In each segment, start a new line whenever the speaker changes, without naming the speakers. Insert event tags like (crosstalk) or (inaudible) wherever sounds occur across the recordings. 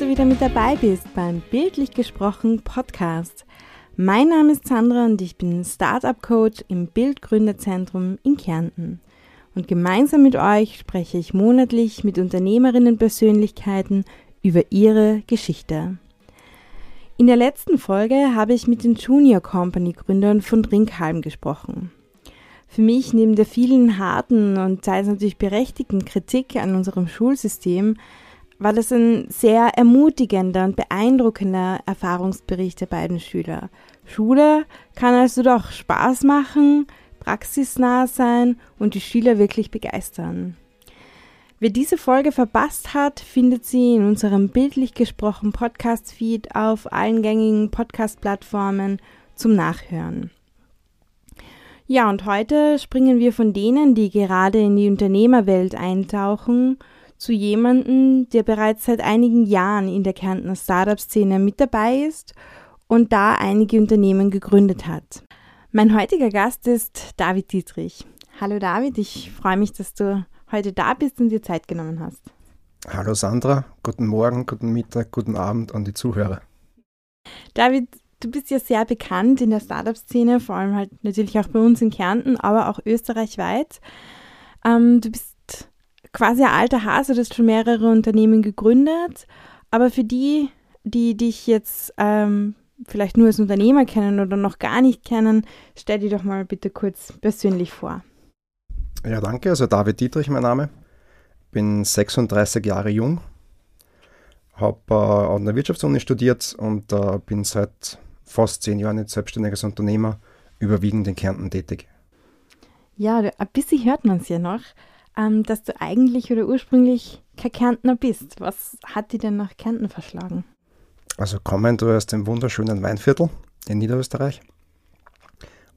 du wieder mit dabei bist beim Bildlich gesprochen Podcast. Mein Name ist Sandra und ich bin Startup Coach im Bildgründerzentrum in Kärnten. Und gemeinsam mit euch spreche ich monatlich mit Unternehmerinnen-Persönlichkeiten über ihre Geschichte. In der letzten Folge habe ich mit den Junior Company Gründern von Drinkhalm gesprochen. Für mich neben der vielen harten und teils natürlich berechtigten Kritik an unserem Schulsystem war das ein sehr ermutigender und beeindruckender Erfahrungsbericht der beiden Schüler. Schule kann also doch Spaß machen, praxisnah sein und die Schüler wirklich begeistern. Wer diese Folge verpasst hat, findet sie in unserem bildlich gesprochen Podcast-Feed auf allen gängigen Podcast-Plattformen zum Nachhören. Ja, und heute springen wir von denen, die gerade in die Unternehmerwelt eintauchen, zu jemandem, der bereits seit einigen Jahren in der Kärntner Startup-Szene mit dabei ist und da einige Unternehmen gegründet hat. Mein heutiger Gast ist David Dietrich. Hallo David, ich freue mich, dass du heute da bist und dir Zeit genommen hast.
Hallo Sandra, guten Morgen, guten Mittag, guten Abend an die Zuhörer.
David, du bist ja sehr bekannt in der Startup-Szene, vor allem halt natürlich auch bei uns in Kärnten, aber auch österreichweit. Ähm, du bist quasi ein alter Hase, du hast schon mehrere Unternehmen gegründet, aber für die, die dich jetzt ähm, vielleicht nur als Unternehmer kennen oder noch gar nicht kennen, stell dich doch mal bitte kurz persönlich vor.
Ja, danke. Also David Dietrich, mein Name. Bin 36 Jahre jung, habe äh, an der Wirtschaftsuni studiert und äh, bin seit fast zehn Jahren jetzt selbstständiges Unternehmer, überwiegend in Kärnten tätig.
Ja, ein bisschen hört man es ja noch, ähm, dass du eigentlich oder ursprünglich kein Kärntner bist. Was hat dich denn nach Kärnten verschlagen?
Also kommend aus dem wunderschönen Weinviertel in Niederösterreich.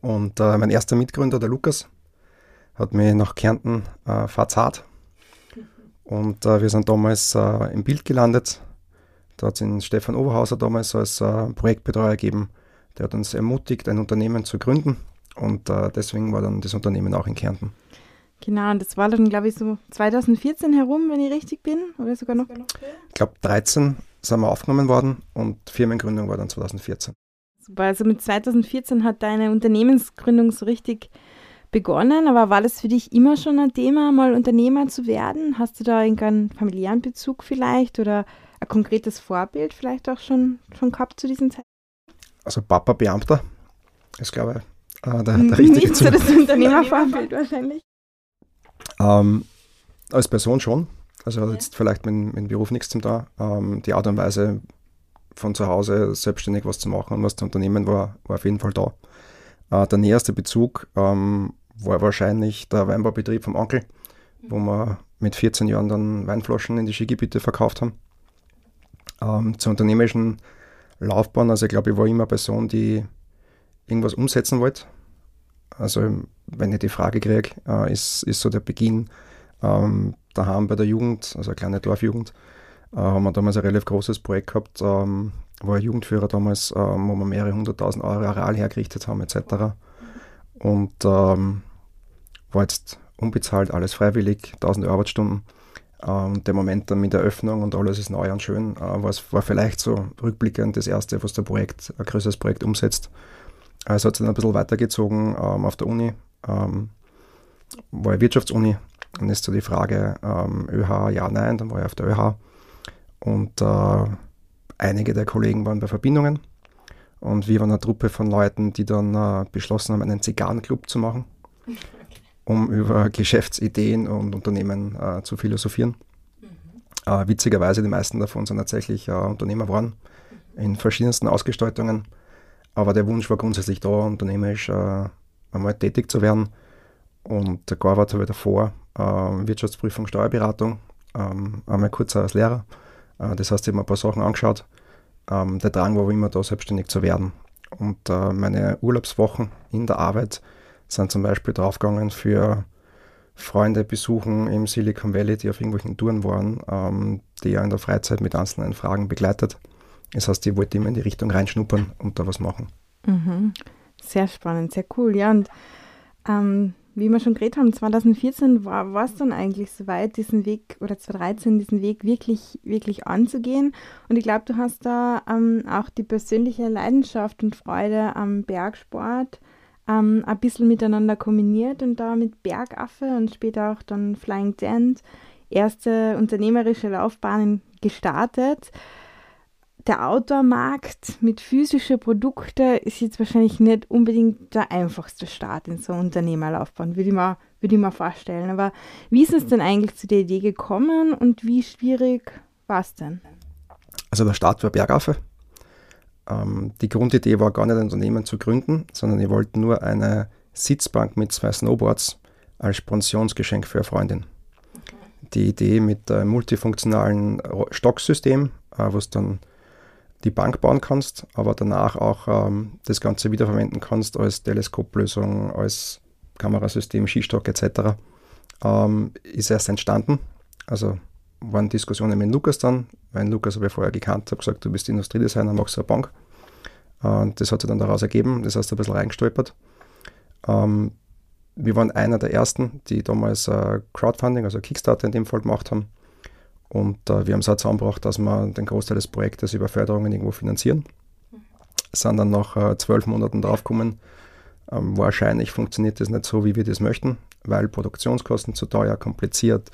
Und äh, mein erster Mitgründer, der Lukas, hat mich nach Kärnten äh, verzahlt. Und äh, wir sind damals äh, im Bild gelandet. Da hat es den Stefan Oberhauser damals als äh, Projektbetreuer gegeben. Der hat uns ermutigt, ein Unternehmen zu gründen. Und äh, deswegen war dann das Unternehmen auch in Kärnten.
Genau, und das war dann, glaube ich, so 2014 herum, wenn ich richtig bin, oder sogar noch?
Ich glaube, 13 sind wir aufgenommen worden und Firmengründung war dann 2014.
Super, also mit 2014 hat deine Unternehmensgründung so richtig begonnen, aber war das für dich immer schon ein Thema, mal Unternehmer zu werden? Hast du da irgendeinen familiären Bezug vielleicht oder ein konkretes Vorbild vielleicht auch schon, schon gehabt zu diesem Zeitpunkt?
Also Papa Beamter ist, glaube ich, äh, der, der richtige
Nicht so das Unternehmervorbild wahrscheinlich.
Ähm, als Person schon. Also hat jetzt vielleicht mit, mit Beruf nichts zum da. Ähm, die Art und Weise von zu Hause selbstständig was zu machen und was zu unternehmen war, war auf jeden Fall da. Äh, der näherste Bezug ähm, war wahrscheinlich der Weinbaubetrieb vom Onkel, wo wir mit 14 Jahren dann Weinflaschen in die Skigebiete verkauft haben. Ähm, zur unternehmerischen Laufbahn, also ich glaube, ich war immer eine Person, die irgendwas umsetzen wollte. Also wenn ich die Frage kriege, äh, ist, ist so der Beginn ähm, daheim bei der Jugend, also eine kleine Dorfjugend, äh, haben wir damals ein relativ großes Projekt gehabt, ähm, war ein Jugendführer damals, ähm, wo wir mehrere hunderttausend Euro Areal hergerichtet haben etc. Und ähm, war jetzt unbezahlt, alles freiwillig, tausende Arbeitsstunden. Ähm, der Moment dann mit der Öffnung und alles ist neu und schön, äh, war vielleicht so rückblickend das erste, was der Projekt, ein größeres Projekt umsetzt. Also hat es dann ein bisschen weitergezogen ähm, auf der Uni, ähm, war Wirtschaftsuni, dann ist so die Frage ähm, ÖH, ja, nein, dann war ich auf der ÖH. Und äh, einige der Kollegen waren bei Verbindungen. Und wir waren eine Truppe von Leuten, die dann äh, beschlossen haben, einen Zigarrenclub zu machen, (laughs) um über Geschäftsideen und Unternehmen äh, zu philosophieren. Mhm. Äh, witzigerweise, die meisten davon sind tatsächlich äh, Unternehmer geworden, in verschiedensten Ausgestaltungen. Aber der Wunsch war grundsätzlich da, unternehmerisch äh, einmal tätig zu werden. Und gearbeitet habe ich davor ähm, Wirtschaftsprüfung, Steuerberatung, ähm, einmal kurz als Lehrer. Äh, das heißt, ich habe mir ein paar Sachen angeschaut. Ähm, der Drang war immer da, selbstständig zu werden. Und äh, meine Urlaubswochen in der Arbeit sind zum Beispiel draufgegangen für Freunde besuchen im Silicon Valley, die auf irgendwelchen Touren waren, ähm, die er in der Freizeit mit einzelnen Fragen begleitet. Das heißt, ich wollte immer in die Richtung reinschnuppern und da was machen.
Mhm. Sehr spannend, sehr cool. Ja, und ähm, wie wir schon geredet haben, 2014 war es dann eigentlich soweit, diesen Weg, oder 2013, diesen Weg wirklich, wirklich anzugehen. Und ich glaube, du hast da ähm, auch die persönliche Leidenschaft und Freude am Bergsport ähm, ein bisschen miteinander kombiniert und da mit Bergaffe und später auch dann Flying Dent erste unternehmerische Laufbahnen gestartet der Outdoor-Markt mit physischen Produkten ist jetzt wahrscheinlich nicht unbedingt der einfachste Start in so einer Unternehmerlaufbahn, würde ich, mal, würde ich mir vorstellen. Aber wie ist es denn eigentlich zu der Idee gekommen und wie schwierig war es denn?
Also der Start war Bergaffe. Ähm, die Grundidee war gar nicht ein Unternehmen zu gründen, sondern ich wollte nur eine Sitzbank mit zwei Snowboards als Pensionsgeschenk für eine Freundin. Okay. Die Idee mit einem multifunktionalen Stocksystem, äh, was dann die Bank bauen kannst, aber danach auch ähm, das Ganze wiederverwenden kannst als Teleskoplösung, als Kamerasystem, Skistock etc. Ähm, ist erst entstanden. Also waren Diskussionen mit Lukas dann, weil Lukas habe ich vorher gekannt, habe gesagt, du bist Industriedesigner, machst eine Bank. Und das hat sich dann daraus ergeben, das heißt ein bisschen reingestolpert. Ähm, wir waren einer der ersten, die damals äh, Crowdfunding, also Kickstarter in dem Fall gemacht haben. Und äh, wir haben es auch zusammengebracht, dass wir den Großteil des Projektes über Förderungen irgendwo finanzieren. Mhm. Sind dann nach äh, zwölf Monaten draufgekommen, ähm, wahrscheinlich funktioniert das nicht so, wie wir das möchten, weil Produktionskosten zu teuer, kompliziert,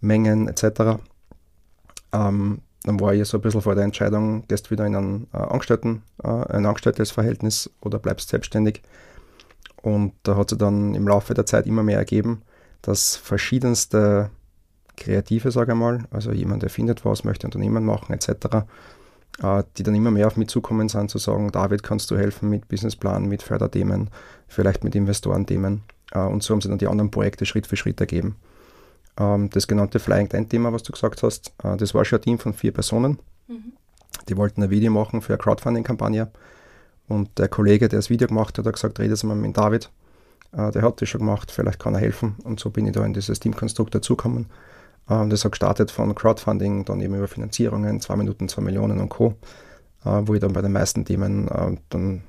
Mengen etc. Ähm, dann war ich so ein bisschen vor der Entscheidung, gehst du wieder in ein, äh, Angestellten, äh, ein Angestelltes oder bleibst selbstständig. Und da hat sich dann im Laufe der Zeit immer mehr ergeben, dass verschiedenste Kreative, sage ich mal, also jemand, der findet was, möchte Unternehmen machen etc., äh, die dann immer mehr auf mich zukommen sind, zu sagen, David, kannst du helfen mit Businessplan, mit Förderthemen, vielleicht mit Investorenthemen. Äh, und so haben sie dann die anderen Projekte Schritt für Schritt ergeben. Ähm, das genannte Flying End-Thema, was du gesagt hast, äh, das war schon ein Team von vier Personen. Mhm. Die wollten ein Video machen für eine Crowdfunding-Kampagne. Und der Kollege, der das Video gemacht hat, hat gesagt, rede mal mit David. Der hat das schon gemacht, vielleicht kann er helfen. Und so bin ich da in dieses Teamkonstrukt dazugekommen. Ähm, das hat gestartet von Crowdfunding, dann eben über Finanzierungen, 2 Minuten, 2 Millionen und Co., äh, wo ich dann bei den meisten Themen äh, dann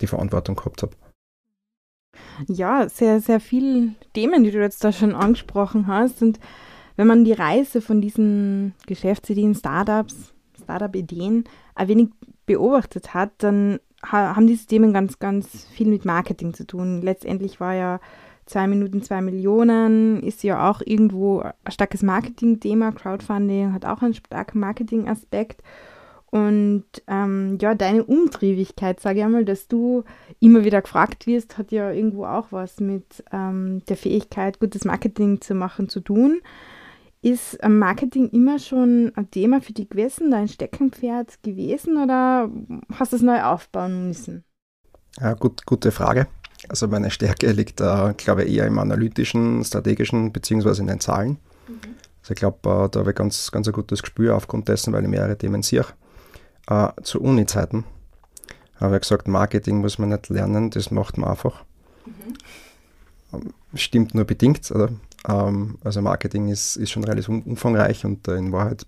die Verantwortung gehabt habe.
Ja, sehr, sehr viele Themen, die du jetzt da schon angesprochen hast. Und wenn man die Reise von diesen Geschäftsideen, Startups, Startup-Ideen ein wenig beobachtet hat, dann haben diese Themen ganz, ganz viel mit Marketing zu tun. Letztendlich war ja zwei Minuten, zwei Millionen ist ja auch irgendwo ein starkes Marketing-Thema. Crowdfunding hat auch einen starken Marketing-Aspekt. Und ähm, ja, deine Umtriebigkeit, sage ich einmal, dass du immer wieder gefragt wirst, hat ja irgendwo auch was mit ähm, der Fähigkeit, gutes Marketing zu machen, zu tun. Ist Marketing immer schon ein Thema für dich gewesen, dein Steckenpferd gewesen oder hast du es neu aufbauen müssen?
Ja, gut, gute Frage. Also meine Stärke liegt, äh, glaube ich, eher im analytischen, strategischen beziehungsweise in den Zahlen. Mhm. Also ich glaube, äh, da habe ich ganz, ganz ein gutes Gespür aufgrund dessen, weil ich mehrere Themen sehe. Äh, zu Uni-Zeiten habe ich gesagt, Marketing muss man nicht lernen, das macht man einfach. Mhm. Ähm, stimmt nur bedingt. Oder? Ähm, also Marketing ist, ist schon relativ umfangreich und äh, in Wahrheit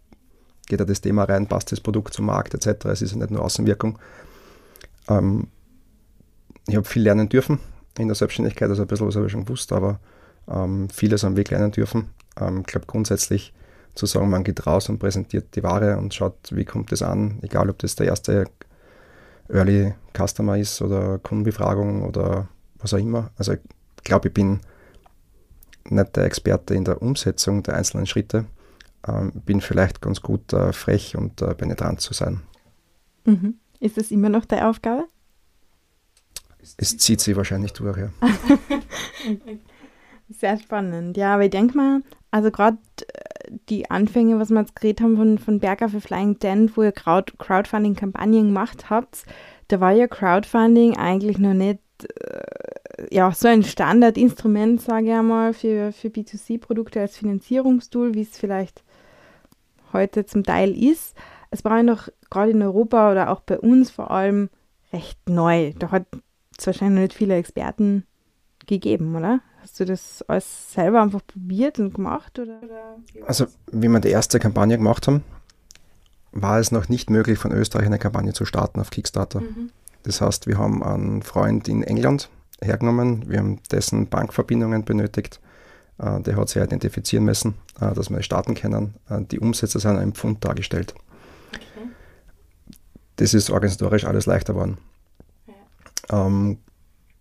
geht da das Thema rein, passt das Produkt zum Markt etc. Es ist ja nicht nur Außenwirkung. Ähm, ich habe viel lernen dürfen in der Selbstständigkeit, also ein bisschen was habe ich schon gewusst, aber ähm, vieles am Weg lernen dürfen. Ähm, ich glaube grundsätzlich zu sagen, man geht raus und präsentiert die Ware und schaut, wie kommt das an, egal ob das der erste Early Customer ist oder Kundenbefragung oder was auch immer. Also ich glaube, ich bin nicht der Experte in der Umsetzung der einzelnen Schritte, ähm, bin vielleicht ganz gut äh, frech und äh, penetrant zu sein.
Mhm. Ist das immer noch deine Aufgabe?
Es zieht sie wahrscheinlich durch, ja. (laughs)
Sehr spannend, ja, aber ich denke mal, also gerade äh, die Anfänge, was wir jetzt geredet haben von, von Berger für Flying Dent, wo ihr Crowd, Crowdfunding-Kampagnen gemacht habt, da war ja Crowdfunding eigentlich noch nicht äh, ja, so ein Standardinstrument, sage ich einmal, für, für B2C-Produkte als Finanzierungstool, wie es vielleicht heute zum Teil ist. Es war ja noch gerade in Europa oder auch bei uns vor allem recht neu. Da hat es wahrscheinlich nicht viele Experten gegeben, oder? Hast du das alles selber einfach probiert und gemacht? Oder?
Also, wie wir die erste Kampagne gemacht haben, war es noch nicht möglich, von Österreich eine Kampagne zu starten auf Kickstarter. Mhm. Das heißt, wir haben einen Freund in England hergenommen. Wir haben dessen Bankverbindungen benötigt. Äh, der hat sich identifizieren müssen, äh, dass wir starten können. Äh, die Umsätze sind einem Pfund dargestellt. Okay. Das ist organisatorisch alles leichter geworden. Ähm,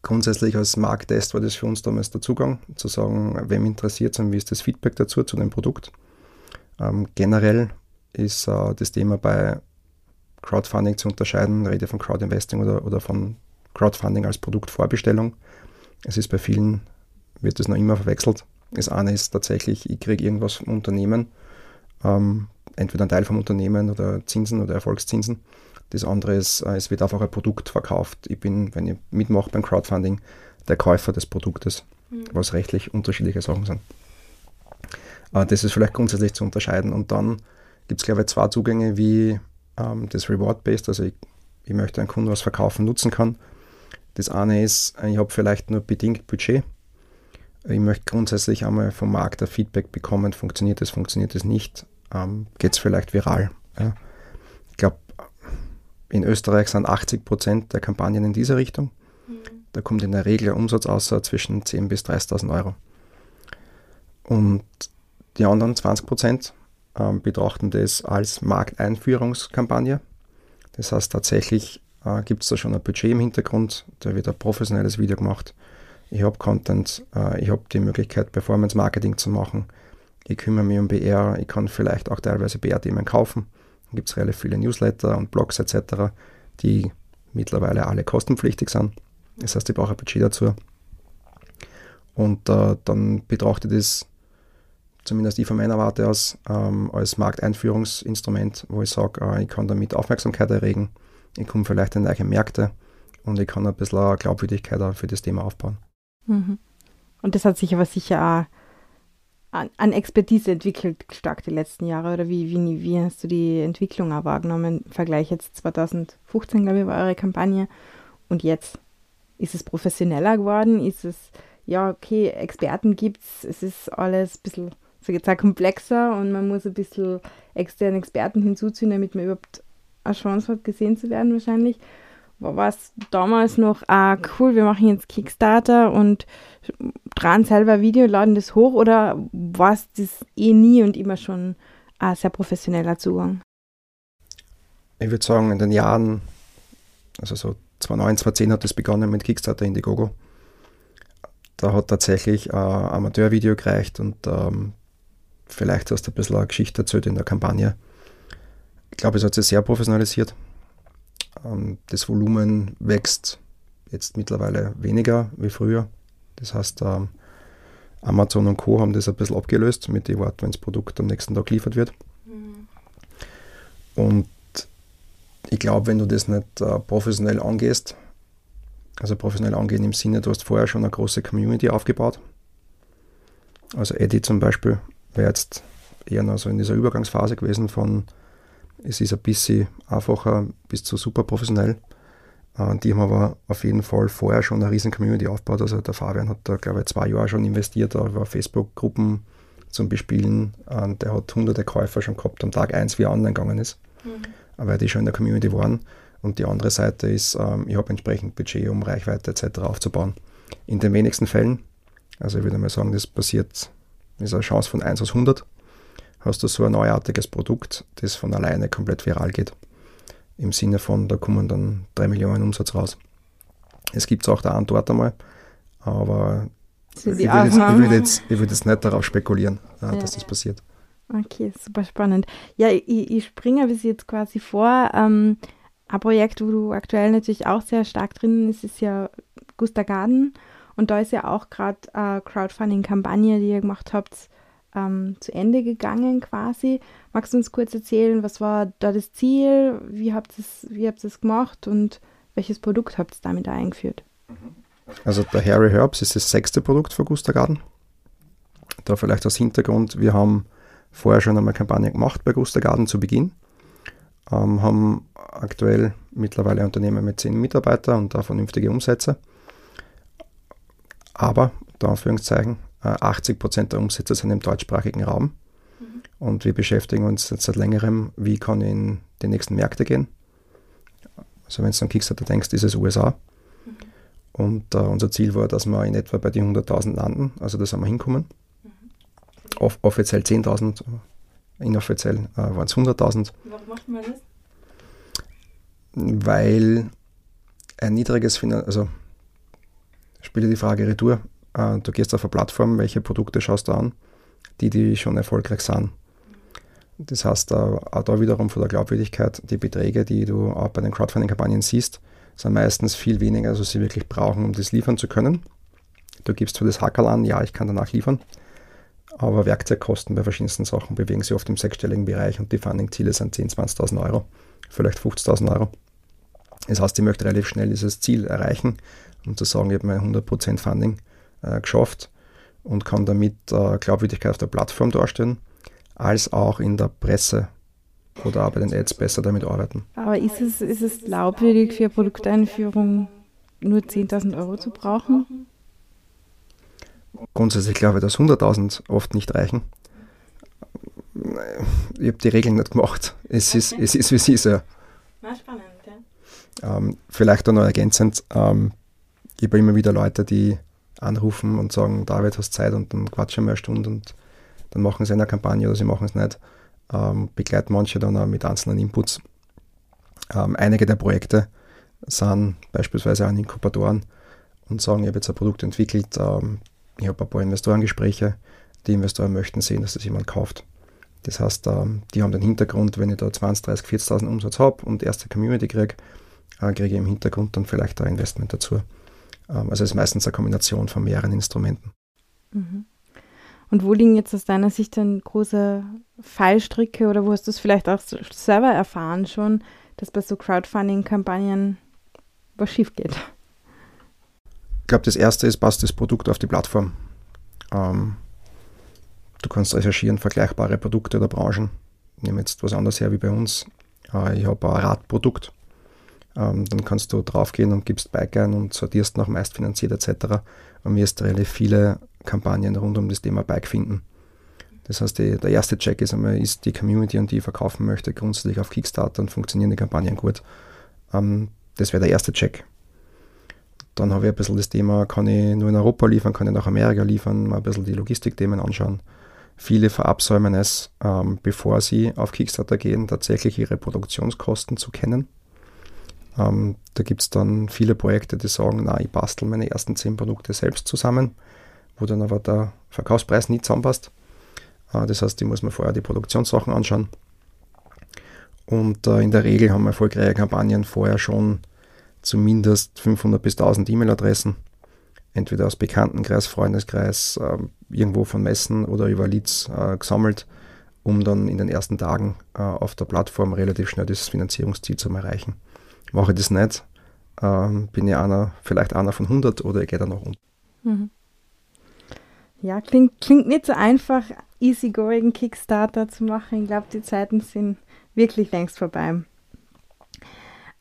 grundsätzlich als Markttest war das für uns damals der Zugang, zu sagen, wem interessiert es und wie ist das Feedback dazu, zu dem Produkt. Ähm, generell ist äh, das Thema bei Crowdfunding zu unterscheiden, rede von Crowdinvesting oder, oder von Crowdfunding als Produktvorbestellung. Es ist bei vielen, wird das noch immer verwechselt. Das eine ist tatsächlich, ich kriege irgendwas vom Unternehmen, ähm, entweder ein Teil vom Unternehmen oder Zinsen oder Erfolgszinsen. Das andere ist, äh, es wird einfach ein Produkt verkauft. Ich bin, wenn ich mitmache beim Crowdfunding, der Käufer des Produktes, mhm. was rechtlich unterschiedliche Sachen sind. Äh, das ist vielleicht grundsätzlich zu unterscheiden. Und dann gibt es, glaube ich, zwei Zugänge, wie ähm, das Reward-Based, also ich, ich möchte einen Kunden was verkaufen, nutzen kann. Das eine ist, ich habe vielleicht nur bedingt Budget. Ich möchte grundsätzlich einmal vom Markt ein Feedback bekommen, funktioniert das, funktioniert das nicht, ähm, geht es vielleicht viral. Ja. Ich glaube, in Österreich sind 80 Prozent der Kampagnen in diese Richtung. Mhm. Da kommt in der Regel ein Umsatz außer zwischen 10.000 bis 30.000 Euro. Und die anderen 20 Prozent ähm, betrachten das als Markteinführungskampagne. Das heißt, tatsächlich äh, gibt es da schon ein Budget im Hintergrund, da wird ein professionelles Video gemacht. Ich habe Content, äh, ich habe die Möglichkeit, Performance-Marketing zu machen. Ich kümmere mich um BR, ich kann vielleicht auch teilweise BR-Themen kaufen. Gibt es relativ viele Newsletter und Blogs etc., die mittlerweile alle kostenpflichtig sind. Das heißt, ich brauche ein Budget dazu. Und äh, dann betrachte ich das zumindest ich von meiner Warte aus, ähm, als Markteinführungsinstrument, wo ich sage, äh, ich kann damit Aufmerksamkeit erregen, ich komme vielleicht in neue Märkte und ich kann ein bisschen Glaubwürdigkeit für das Thema aufbauen.
Mhm. Und das hat sich aber sicher auch an, an, Expertise entwickelt, stark die letzten Jahre. Oder wie, wie, wie hast du die Entwicklung auch wahrgenommen? Im Vergleich jetzt 2015, glaube ich, war eure Kampagne. Und jetzt ist es professioneller geworden? Ist es, ja, okay, Experten gibt es, es ist alles ein bisschen so jetzt auch komplexer und man muss ein bisschen externe Experten hinzuziehen, damit man überhaupt eine Chance hat, gesehen zu werden wahrscheinlich. War es damals noch, ah cool, wir machen jetzt Kickstarter und dran selber ein Video, laden das hoch oder war es das eh nie und immer schon ein sehr professioneller Zugang?
Ich würde sagen, in den Jahren, also so 2009, 2010 hat das begonnen mit Kickstarter Indiegogo. Da hat tatsächlich ein Amateurvideo gereicht und ähm, Vielleicht hast du ein bisschen eine Geschichte erzählt in der Kampagne. Ich glaube, es hat sich sehr professionalisiert. Ähm, das Volumen wächst jetzt mittlerweile weniger wie früher. Das heißt, ähm, Amazon und Co. haben das ein bisschen abgelöst mit dem Wort, wenn das Produkt am nächsten Tag geliefert wird. Mhm. Und ich glaube, wenn du das nicht äh, professionell angehst, also professionell angehen im Sinne, du hast vorher schon eine große Community aufgebaut. Also Eddie zum Beispiel wäre jetzt eher noch so in dieser Übergangsphase gewesen von, es ist ein bisschen einfacher bis zu super professionell. Die haben aber auf jeden Fall vorher schon eine riesen Community aufgebaut. Also der Fabian hat da, glaube ich, zwei Jahre schon investiert, über Facebook-Gruppen zum Bespielen. Und der hat hunderte Käufer schon gehabt am Tag 1, wie er online gegangen ist, mhm. weil die schon in der Community waren. Und die andere Seite ist, ähm, ich habe entsprechend Budget, um Reichweite etc. aufzubauen. In den wenigsten Fällen, also ich würde mal sagen, das passiert ist eine Chance von 1 aus 100, hast du so ein neuartiges Produkt, das von alleine komplett viral geht. Im Sinne von, da kommen dann 3 Millionen Umsatz raus. Es gibt es auch da und dort einmal, aber ich würde, jetzt, ich, jetzt, ich jetzt nicht darauf spekulieren, ja, dass das passiert.
Okay, super spannend. Ja, ich, ich springe bis jetzt quasi vor. Ähm, ein Projekt, wo du aktuell natürlich auch sehr stark drin bist, ist ja Gusta Garden. Und da ist ja auch gerade eine Crowdfunding-Kampagne, die ihr gemacht habt, ähm, zu Ende gegangen quasi. Magst du uns kurz erzählen, was war da das Ziel? Wie habt ihr es wie gemacht und welches Produkt habt ihr damit eingeführt?
Also der Harry Herbs ist das sechste Produkt von Gusta Garden. Da vielleicht als Hintergrund, wir haben vorher schon einmal Kampagne gemacht bei Gusta Garden zu Beginn. Ähm, haben aktuell mittlerweile Unternehmen mit zehn Mitarbeitern und da vernünftige Umsätze. Aber, unter Anführungszeichen, 80 äh, Prozent der Umsätze sind im deutschsprachigen Raum. Mhm. Und wir beschäftigen uns jetzt seit längerem, wie kann ich in die nächsten Märkte gehen. Also wenn du an Kickstarter denkst, ist es USA. Mhm. Und äh, unser Ziel war, dass wir in etwa bei den 100.000 landen. Also da sind wir hinkommen. Mhm. Off offiziell 10.000, inoffiziell äh, waren es 100.000. Warum macht man das? Weil ein niedriges Finanz... Also spiele die Frage retour. Äh, du gehst auf eine Plattform, welche Produkte schaust du an, die, die schon erfolgreich sind. Das heißt, äh, auch da wiederum von der Glaubwürdigkeit, die Beträge, die du auch bei den Crowdfunding-Kampagnen siehst, sind meistens viel weniger, als sie wirklich brauchen, um das liefern zu können. Du gibst zwar das Hackerl an, ja, ich kann danach liefern, aber Werkzeugkosten bei verschiedensten Sachen bewegen sich oft im sechsstelligen Bereich und die Funding-Ziele sind 10.000, 20 20.000 Euro, vielleicht 50.000 Euro. Das heißt, ich möchte relativ schnell dieses Ziel erreichen, um zu sagen, ich habe mein 100% Funding äh, geschafft und kann damit äh, Glaubwürdigkeit auf der Plattform darstellen, als auch in der Presse oder auch bei den Ads besser damit arbeiten.
Aber ist es, ist es glaubwürdig für Produkteinführung nur 10.000 Euro zu brauchen?
Grundsätzlich glaube ich, dass 100.000 oft nicht reichen. Ich habe die Regeln nicht gemacht. Es, okay. ist, es ist, wie es ist. Ja. Na, spannend, ja. Ähm, vielleicht auch noch ergänzend, ähm, ich habe immer wieder Leute, die anrufen und sagen, David, hast Zeit und dann quatschen wir eine Stunde und dann machen sie eine Kampagne oder sie machen es nicht ähm, begleiten manche dann auch mit einzelnen Inputs. Ähm, einige der Projekte sind beispielsweise an Inkubatoren und sagen, ich habe jetzt ein Produkt entwickelt, ähm, ich habe ein paar Investorengespräche, die Investoren möchten sehen, dass das jemand kauft. Das heißt, ähm, die haben den Hintergrund, wenn ich da 20, 30, 40.000 Umsatz habe und erste Community kriege, äh, kriege ich im Hintergrund dann vielleicht ein Investment dazu. Ähm, also es ist meistens eine Kombination von mehreren Instrumenten.
Mhm. Und wo liegen jetzt aus deiner Sicht dann große Fallstricke oder wo hast du es vielleicht auch selber erfahren schon, dass bei so Crowdfunding-Kampagnen was schief geht?
Ich glaube, das erste ist, passt das Produkt auf die Plattform. Ähm, du kannst recherchieren, vergleichbare Produkte oder Branchen. Ich nehme jetzt was anderes her wie bei uns. Äh, ich habe ein Radprodukt. Ähm, dann kannst du draufgehen und gibst Bike ein und sortierst nach meistfinanziert etc. Und mir ist relativ viele Kampagnen rund um das Thema Bike finden. Das heißt, die, der erste Check ist einmal, ist die Community, an die ich verkaufen möchte, grundsätzlich auf Kickstarter und funktionieren die Kampagnen gut. Ähm, das wäre der erste Check. Dann habe ich ein bisschen das Thema, kann ich nur in Europa liefern, kann ich nach Amerika liefern, mal ein bisschen die Logistikthemen anschauen. Viele verabsäumen es, ähm, bevor sie auf Kickstarter gehen, tatsächlich ihre Produktionskosten zu kennen. Ähm, da gibt es dann viele Projekte, die sagen, na, ich bastel meine ersten zehn Produkte selbst zusammen wo dann aber der Verkaufspreis nicht zusammenpasst. Äh, das heißt, ich muss mir vorher die Produktionssachen anschauen. Und äh, in der Regel haben erfolgreiche Kampagnen vorher schon zumindest 500 bis 1000 E-Mail-Adressen, entweder aus Bekanntenkreis, Freundeskreis, ähm, irgendwo von Messen oder über Leads äh, gesammelt, um dann in den ersten Tagen auf der Plattform relativ schnell dieses Finanzierungsziel zu erreichen. Mache ich das nicht, ähm, bin ich einer, vielleicht einer von 100 oder ich gehe da noch unten. Mhm.
Ja, klingt, klingt nicht so einfach, easygoing Kickstarter zu machen. Ich glaube, die Zeiten sind wirklich längst vorbei.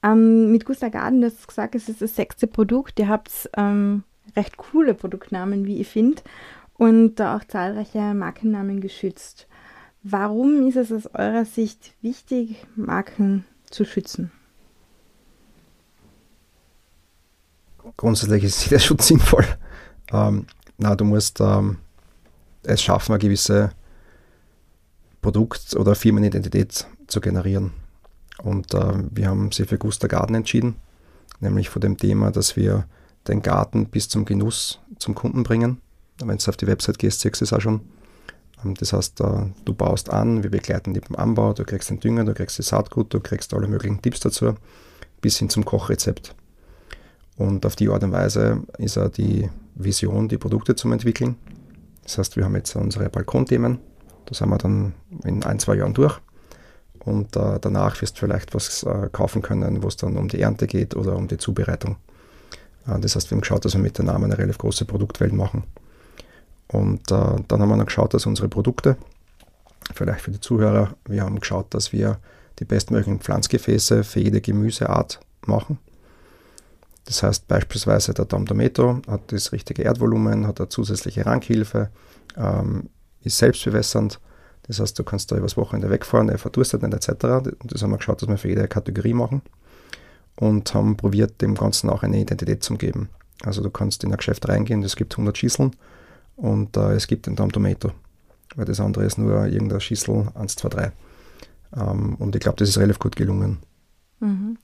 Ähm, mit Gustav Garden, das gesagt, es ist das sechste Produkt. Ihr habt ähm, recht coole Produktnamen, wie ich finde, und da auch zahlreiche Markennamen geschützt. Warum ist es aus eurer Sicht wichtig, Marken zu schützen?
Grundsätzlich ist der Schutz (laughs) sinnvoll. Ähm, na, du musst ähm, es schaffen, eine gewisse Produkt- oder Firmenidentität zu generieren. Und äh, wir haben sie für Gusta Garten entschieden, nämlich vor dem Thema, dass wir den Garten bis zum Genuss zum Kunden bringen. Wenn du auf die Website gehst, siehst du es auch schon. Ähm, das heißt, äh, du baust an, wir begleiten dich beim Anbau, du kriegst den Dünger, du kriegst das Saatgut, du kriegst alle möglichen Tipps dazu, bis hin zum Kochrezept. Und auf die Art und Weise ist auch die Vision, die Produkte zu entwickeln. Das heißt, wir haben jetzt unsere Balkonthemen. Da sind wir dann in ein, zwei Jahren durch. Und äh, danach wirst du vielleicht was äh, kaufen können, wo es dann um die Ernte geht oder um die Zubereitung. Äh, das heißt, wir haben geschaut, dass wir mit den Namen eine relativ große Produktwelt machen. Und äh, dann haben wir noch geschaut, dass unsere Produkte, vielleicht für die Zuhörer, wir haben geschaut, dass wir die bestmöglichen Pflanzgefäße für jede Gemüseart machen. Das heißt beispielsweise der Dom Tomato hat das richtige Erdvolumen, hat eine zusätzliche Rankhilfe, ähm, ist selbstbewässernd. Das heißt, du kannst da übers Wochenende wegfahren, er verdurstet nicht etc. Das haben wir geschaut, dass wir für jede Kategorie machen und haben probiert, dem Ganzen auch eine Identität zu geben. Also du kannst in ein Geschäft reingehen, es gibt 100 Schüsseln und äh, es gibt den Dom Tomato, weil das andere ist nur irgendeine Schüssel 1, 2, 3. Ähm, und ich glaube, das ist relativ gut gelungen.
Mhm.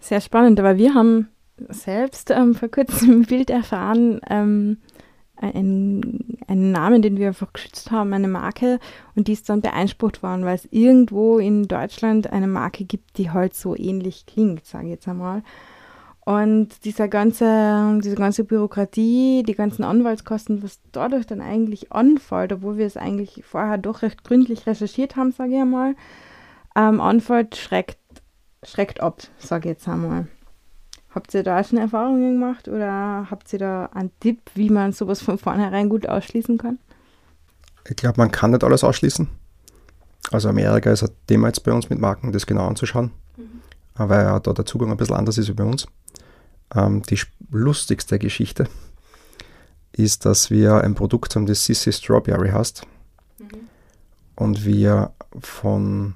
Sehr spannend, aber wir haben selbst ähm, vor kurzem im Bild erfahren, ähm, einen, einen Namen, den wir einfach geschützt haben, eine Marke, und die ist dann beeinsprucht worden, weil es irgendwo in Deutschland eine Marke gibt, die halt so ähnlich klingt, sage ich jetzt einmal. Und dieser ganze, diese ganze Bürokratie, die ganzen Anwaltskosten, was dadurch dann eigentlich anfällt, obwohl wir es eigentlich vorher doch recht gründlich recherchiert haben, sage ich einmal, ähm, anfällt, schreckt, schreckt ab, sage ich jetzt einmal. Habt ihr da schon Erfahrungen gemacht oder habt ihr da einen Tipp, wie man sowas von vornherein gut ausschließen kann?
Ich glaube, man kann nicht alles ausschließen. Also Amerika ist ein Thema jetzt bei uns mit Marken, das genau anzuschauen, mhm. weil ja da der Zugang ein bisschen anders ist wie bei uns. Ähm, die lustigste Geschichte ist, dass wir ein Produkt haben, das Sissy Strawberry heißt. Mhm. Und wir von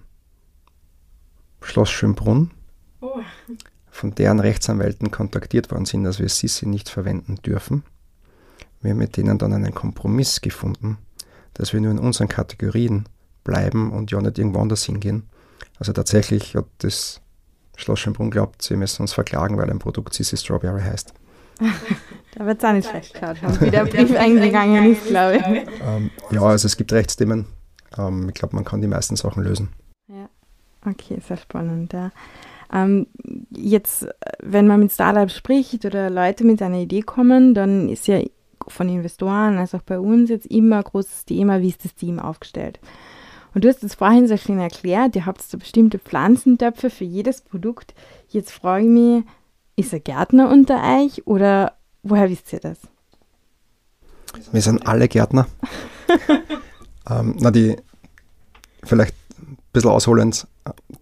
Schloss Schönbrunn oh von deren Rechtsanwälten kontaktiert worden sind, dass wir Sissi nicht verwenden dürfen. Wir haben mit denen dann einen Kompromiss gefunden, dass wir nur in unseren Kategorien bleiben und ja nicht irgendwo anders hingehen. Also tatsächlich hat das Schloss Schönbrunn glaubt, sie müssen uns verklagen, weil ein Produkt Sissi Strawberry heißt. (laughs)
da wird es auch nicht schlecht geschaut haben, wie (laughs) der Brief eingegangen ist, glaube ich.
Ähm, ja, also es gibt Rechtsthemen. Ähm, ich glaube, man kann die meisten Sachen lösen.
Ja, okay, sehr spannend. Ja. Ähm, jetzt, wenn man mit Startups spricht oder Leute mit einer Idee kommen, dann ist ja von Investoren, als auch bei uns jetzt immer ein großes Thema, wie ist das Team aufgestellt. Und du hast es vorhin sehr schön erklärt, ihr habt so bestimmte Pflanzentöpfe für jedes Produkt. Jetzt frage ich mich, ist er Gärtner unter euch oder woher wisst ihr das?
Wir sind alle Gärtner. (laughs) ähm, na, die, vielleicht ein bisschen ausholend,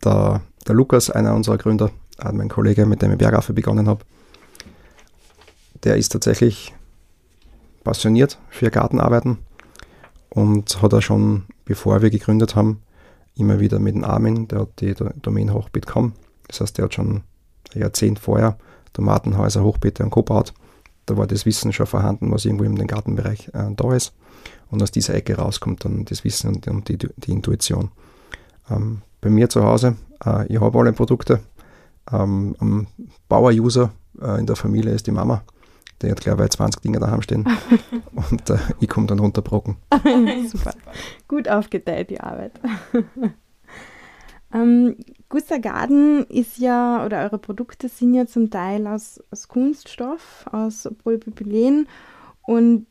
der der Lukas, einer unserer Gründer, mein Kollege, mit dem ich Bergaffe begonnen habe, der ist tatsächlich passioniert für Gartenarbeiten und hat er schon, bevor wir gegründet haben, immer wieder mit dem Armin, der hat die Domain Hochbeet.com, das heißt, der hat schon ein Jahrzehnt vorher Tomatenhäuser, Hochbeete und Co. baut. Da war das Wissen schon vorhanden, was irgendwo im Gartenbereich äh, da ist. Und aus dieser Ecke rauskommt dann das Wissen und, die, die, Intuition. Ähm, bei mir zu Hause äh, ich habe alle Produkte. Ähm, am Bauer-User äh, in der Familie ist die Mama. Der hat gleich 20 Dinge daheim stehen. (laughs) und äh, ich komme dann runterbrocken. (laughs)
Super. Gut aufgeteilt, die Arbeit. (laughs) ähm, Guster Garden ist ja, oder eure Produkte sind ja zum Teil aus, aus Kunststoff, aus Polypropylen und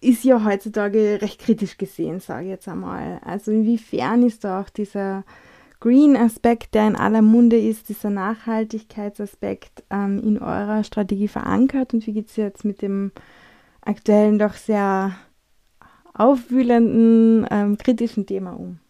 ist ja heutzutage recht kritisch gesehen, sage ich jetzt einmal. Also inwiefern ist da auch dieser Green-Aspekt, der in aller Munde ist, dieser Nachhaltigkeitsaspekt ähm, in eurer Strategie verankert und wie geht es jetzt mit dem aktuellen doch sehr aufwühlenden, ähm, kritischen Thema um?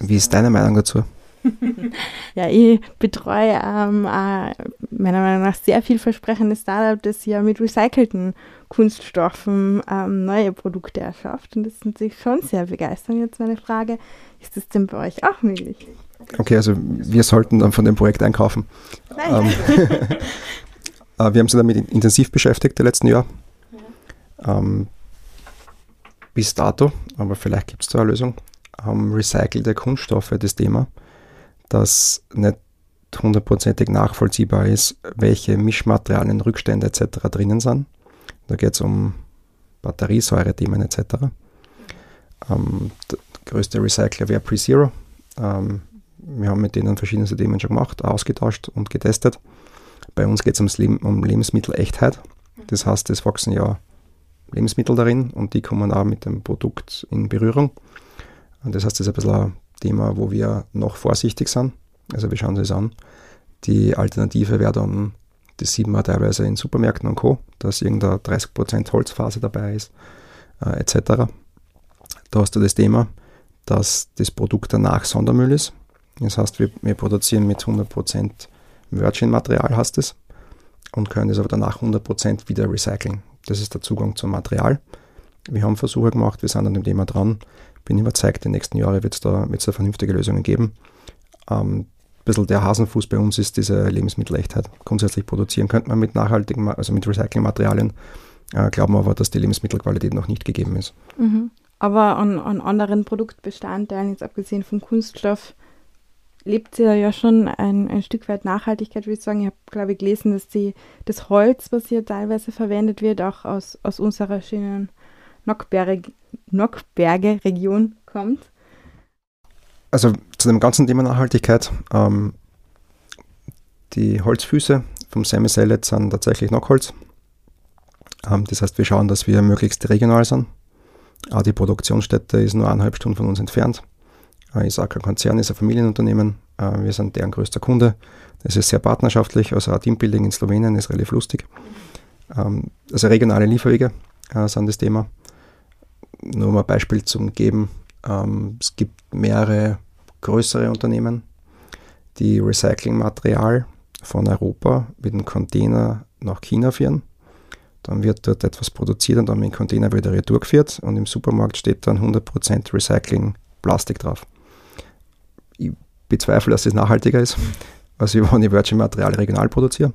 Wie ist deine Meinung dazu? (laughs)
ja, ich betreue ähm, äh, meiner Meinung nach sehr vielversprechendes Startup, das ja mit recycelten Kunststoffen ähm, neue Produkte erschafft. Und das ist natürlich schon sehr begeisternd. Jetzt meine Frage, ist das denn bei euch auch möglich?
Okay, also wir sollten dann von dem Projekt einkaufen. Nein. Ähm, (laughs) äh, wir haben uns damit intensiv beschäftigt die letzten Jahre. Ja. Ähm, bis dato, aber vielleicht gibt es da eine Lösung, recycelte Kunststoffe das Thema, dass nicht hundertprozentig nachvollziehbar ist, welche Mischmaterialien, Rückstände etc. drinnen sind. Da geht es um Batteriesäure-Themen etc. Ähm, der größte Recycler wäre PreZero. Ähm, wir haben mit denen verschiedene Themen schon gemacht, ausgetauscht und getestet. Bei uns geht es Leben, um Lebensmittelechtheit. Das heißt, es wachsen ja Lebensmittel darin und die kommen auch mit dem Produkt in Berührung. Und das heißt, das ist ein bisschen ein Thema, wo wir noch vorsichtig sind. Also wir schauen uns das an. Die Alternative wäre dann, das sieht man teilweise in Supermärkten und Co., dass irgendeine 30% Holzphase dabei ist, äh, etc. Da hast du das Thema, dass das Produkt danach Sondermüll ist. Das heißt, wir, wir produzieren mit 100% Virgin-Material, heißt es, und können das aber danach 100% wieder recyceln. Das ist der Zugang zum Material. Wir haben Versuche gemacht, wir sind an dem Thema dran. Bin überzeugt, in den nächsten Jahren wird es da da vernünftige Lösungen geben. Ähm, bisschen der Hasenfuß bei uns ist diese Lebensmittelechtheit. Grundsätzlich produzieren könnte man mit nachhaltigen, also mit Recyclingmaterialien, äh, glauben aber, dass die Lebensmittelqualität noch nicht gegeben ist.
Mhm. Aber an, an anderen Produktbestandteilen, jetzt abgesehen vom Kunststoff, lebt ihr ja schon ein, ein Stück weit Nachhaltigkeit, würde ich sagen. Ich habe, glaube ich, gelesen, dass die, das Holz, was hier teilweise verwendet wird, auch aus, aus unserer schönen Nockberge-Region kommt.
Also zu dem ganzen Thema Nachhaltigkeit, ähm, die Holzfüße vom Semi Salad sind tatsächlich Nockholz. Ähm, das heißt, wir schauen, dass wir möglichst regional sind. Auch die Produktionsstätte ist nur eineinhalb Stunden von uns entfernt. Äh, ist auch kein Konzern, ist ein Familienunternehmen. Äh, wir sind deren größter Kunde. Das ist sehr partnerschaftlich, also auch Teambuilding in Slowenien ist relativ lustig. Ähm, also regionale Lieferwege äh, sind das Thema. Nur um ein Beispiel zu geben, ähm, es gibt mehrere größere Unternehmen, die Recyclingmaterial von Europa mit einem Container nach China führen. Dann wird dort etwas produziert und dann mit dem Container wieder retour geführt und im Supermarkt steht dann 100% Recycling Plastik drauf ich bezweifle, dass das nachhaltiger ist, als (laughs) wenn ich Virgin Material regional produziere.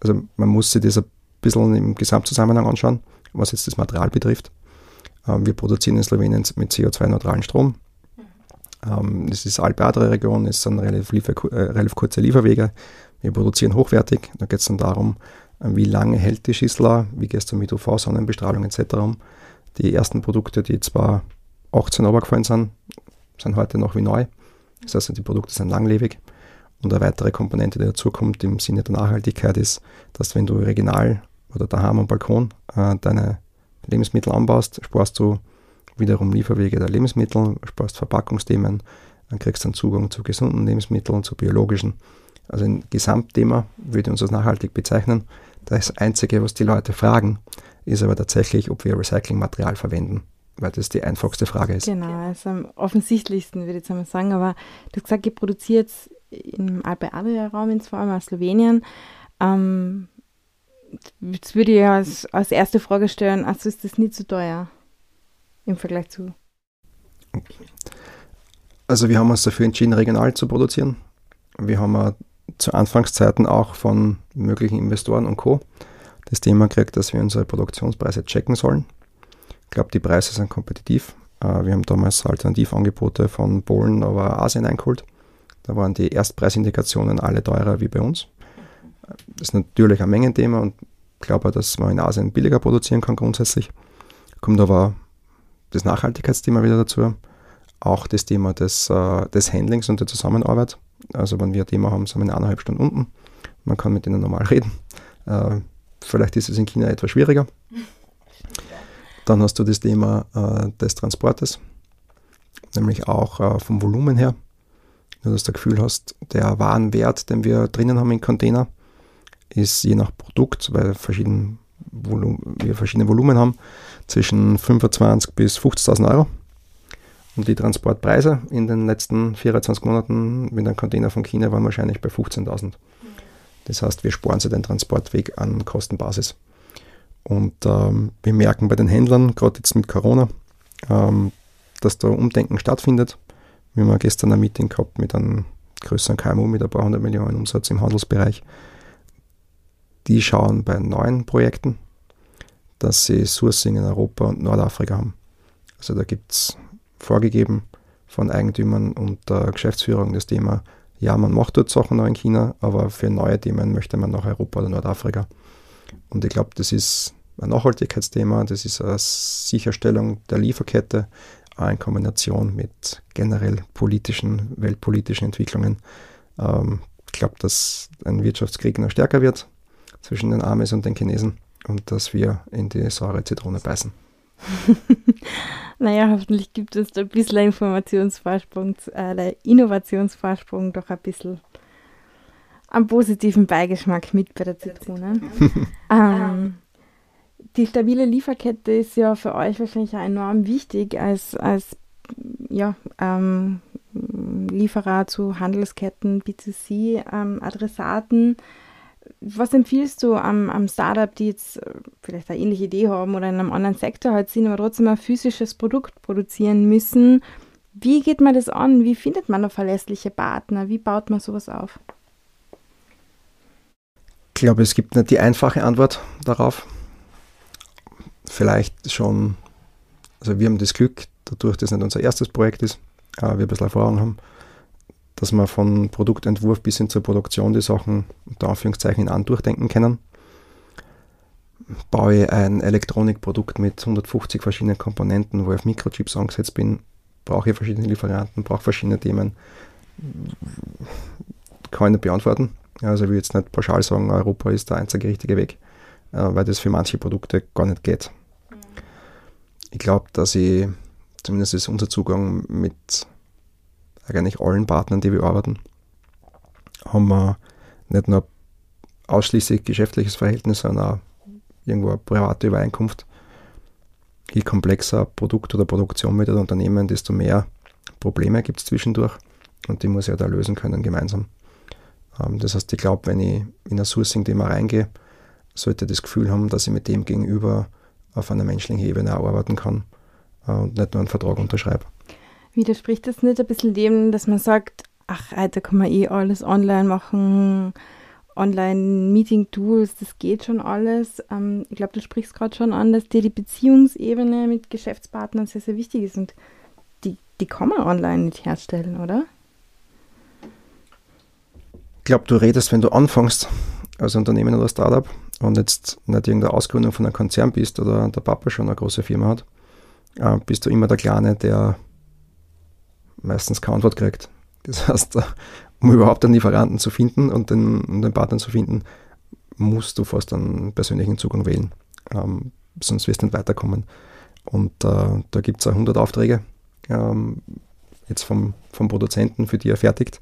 Also man muss sich das ein bisschen im Gesamtzusammenhang anschauen, was jetzt das Material betrifft. Ähm, wir produzieren in Slowenien mit CO2-neutralen Strom. Ähm, das ist Alpe-Adria-Region, es sind relativ, äh, relativ, kurze Lieferwege. Wir produzieren hochwertig. Da geht es dann darum, äh, wie lange hält die Schüssel, wie gehst du mit UV, Sonnenbestrahlung etc. Die ersten Produkte, die zwar 18 runtergefallen sind, sind heute noch wie neu. Das heißt, die Produkte sind langlebig. Und eine weitere Komponente, die dazukommt im Sinne der Nachhaltigkeit, ist, dass wenn du regional oder daheim am Balkon äh, deine Lebensmittel anbaust, sparst du wiederum Lieferwege der Lebensmittel, sparst Verpackungsthemen, dann kriegst du einen Zugang zu gesunden Lebensmitteln, zu biologischen. Also ein Gesamtthema würde uns als nachhaltig bezeichnen. Das Einzige, was die Leute fragen, ist aber tatsächlich, ob wir Recyclingmaterial verwenden weil das die einfachste Frage ist.
Genau, also am offensichtlichsten würde ich jetzt einmal sagen, aber du hast gesagt, ihr produziert im Alpe Adria Raum, vor allem aus Slowenien. Ähm, jetzt würde ich als, als erste Frage stellen, also ist das nicht zu so teuer im Vergleich zu?
Also wir haben uns dafür entschieden, regional zu produzieren. Wir haben zu Anfangszeiten auch von möglichen Investoren und Co. das Thema gekriegt, dass wir unsere Produktionspreise checken sollen. Ich glaube, die Preise sind kompetitiv. Äh, wir haben damals Alternativangebote von Polen, aber Asien eingeholt. Da waren die Erstpreisindikationen alle teurer wie bei uns. Das ist natürlich ein Mengenthema und ich glaube, dass man in Asien billiger produzieren kann grundsätzlich. Kommt aber das Nachhaltigkeitsthema wieder dazu. Auch das Thema des, äh, des Handlings und der Zusammenarbeit. Also wenn wir ein Thema haben, sind wir in eineinhalb Stunden unten. Man kann mit ihnen normal reden. Äh, vielleicht ist es in China etwas schwieriger. Dann hast du das Thema äh, des Transportes, nämlich auch äh, vom Volumen her. Nur dass du das Gefühl hast, der Warenwert, den wir drinnen haben im Container, ist je nach Produkt, weil verschieden wir verschiedene Volumen haben, zwischen 25 bis 50.000 Euro. Und die Transportpreise in den letzten 24 Monaten mit einem Container von China waren wahrscheinlich bei 15.000. Das heißt, wir sparen sie den Transportweg an Kostenbasis. Und ähm, wir merken bei den Händlern, gerade jetzt mit Corona, ähm, dass da Umdenken stattfindet. Wir haben gestern ein Meeting gehabt mit einem größeren KMU mit ein paar hundert Millionen Umsatz im Handelsbereich. Die schauen bei neuen Projekten, dass sie Sourcing in Europa und Nordafrika haben. Also da gibt es vorgegeben von Eigentümern und der Geschäftsführung das Thema, ja, man macht dort Sachen noch in China, aber für neue Themen möchte man nach Europa oder Nordafrika. Und ich glaube, das ist ein Nachhaltigkeitsthema, das ist eine Sicherstellung der Lieferkette, auch in Kombination mit generell politischen, weltpolitischen Entwicklungen. Ähm, ich glaube, dass ein Wirtschaftskrieg noch stärker wird zwischen den Amis und den Chinesen und dass wir in die saure Zitrone beißen. (laughs)
naja, hoffentlich gibt es da ein bisschen Informationsvorsprung, äh, der Innovationsvorsprung doch ein bisschen einen positiven Beigeschmack mit bei der Zitrone. (laughs) ähm, die stabile Lieferkette ist ja für euch wahrscheinlich enorm wichtig als, als ja, ähm, Lieferer zu Handelsketten, B2C-Adressaten. Ähm, Was empfiehlst du am, am Startup, die jetzt äh, vielleicht eine ähnliche Idee haben oder in einem anderen Sektor halt sind, aber trotzdem ein physisches Produkt produzieren müssen? Wie geht man das an? Wie findet man da verlässliche Partner? Wie baut man sowas auf?
Ich glaube, es gibt nicht die einfache Antwort darauf. Vielleicht schon, also wir haben das Glück, dadurch, dass es nicht unser erstes Projekt ist, äh, wir ein bisschen Erfahrung haben, dass wir von Produktentwurf bis hin zur Produktion die Sachen unter Anführungszeichen an durchdenken können. Baue ich ein Elektronikprodukt mit 150 verschiedenen Komponenten, wo ich auf Mikrochips angesetzt bin, brauche ich verschiedene Lieferanten, brauche verschiedene Themen. Kann ich nicht beantworten. Also ich will jetzt nicht pauschal sagen, Europa ist der einzige richtige Weg, äh, weil das für manche Produkte gar nicht geht. Ich glaube, dass ich, zumindest ist unser Zugang mit eigentlich allen Partnern, die wir arbeiten, haben wir nicht nur ausschließlich geschäftliches Verhältnis, sondern auch irgendwo eine private Übereinkunft. Je komplexer Produkt oder Produktion mit dem Unternehmen, desto mehr Probleme gibt es zwischendurch und die muss ich ja da lösen können gemeinsam. Ähm, das heißt, ich glaube, wenn ich in ein Sourcing-Thema reingehe, sollte ich das Gefühl haben, dass ich mit dem Gegenüber auf einer menschlichen Ebene arbeiten kann äh, und nicht nur einen Vertrag unterschreibe.
Widerspricht das nicht ein bisschen dem, dass man sagt, ach, heute kann man eh alles online machen, Online-Meeting-Tools, das geht schon alles. Ähm, ich glaube, du sprichst gerade schon an, dass dir die Beziehungsebene mit Geschäftspartnern sehr, sehr wichtig ist und die, die kann man online nicht herstellen, oder?
Ich glaube, du redest, wenn du anfängst als Unternehmen oder Startup und jetzt nicht irgendeine Ausgründung von einem Konzern bist oder der Papa schon eine große Firma hat, äh, bist du immer der Kleine, der meistens keine Antwort kriegt. Das heißt, (laughs) um überhaupt einen Lieferanten zu finden und den, um den Partner zu finden, musst du fast einen persönlichen Zugang wählen. Ähm, sonst wirst du nicht weiterkommen. Und äh, da gibt es auch 100 Aufträge, ähm, jetzt vom, vom Produzenten, für die er fertigt.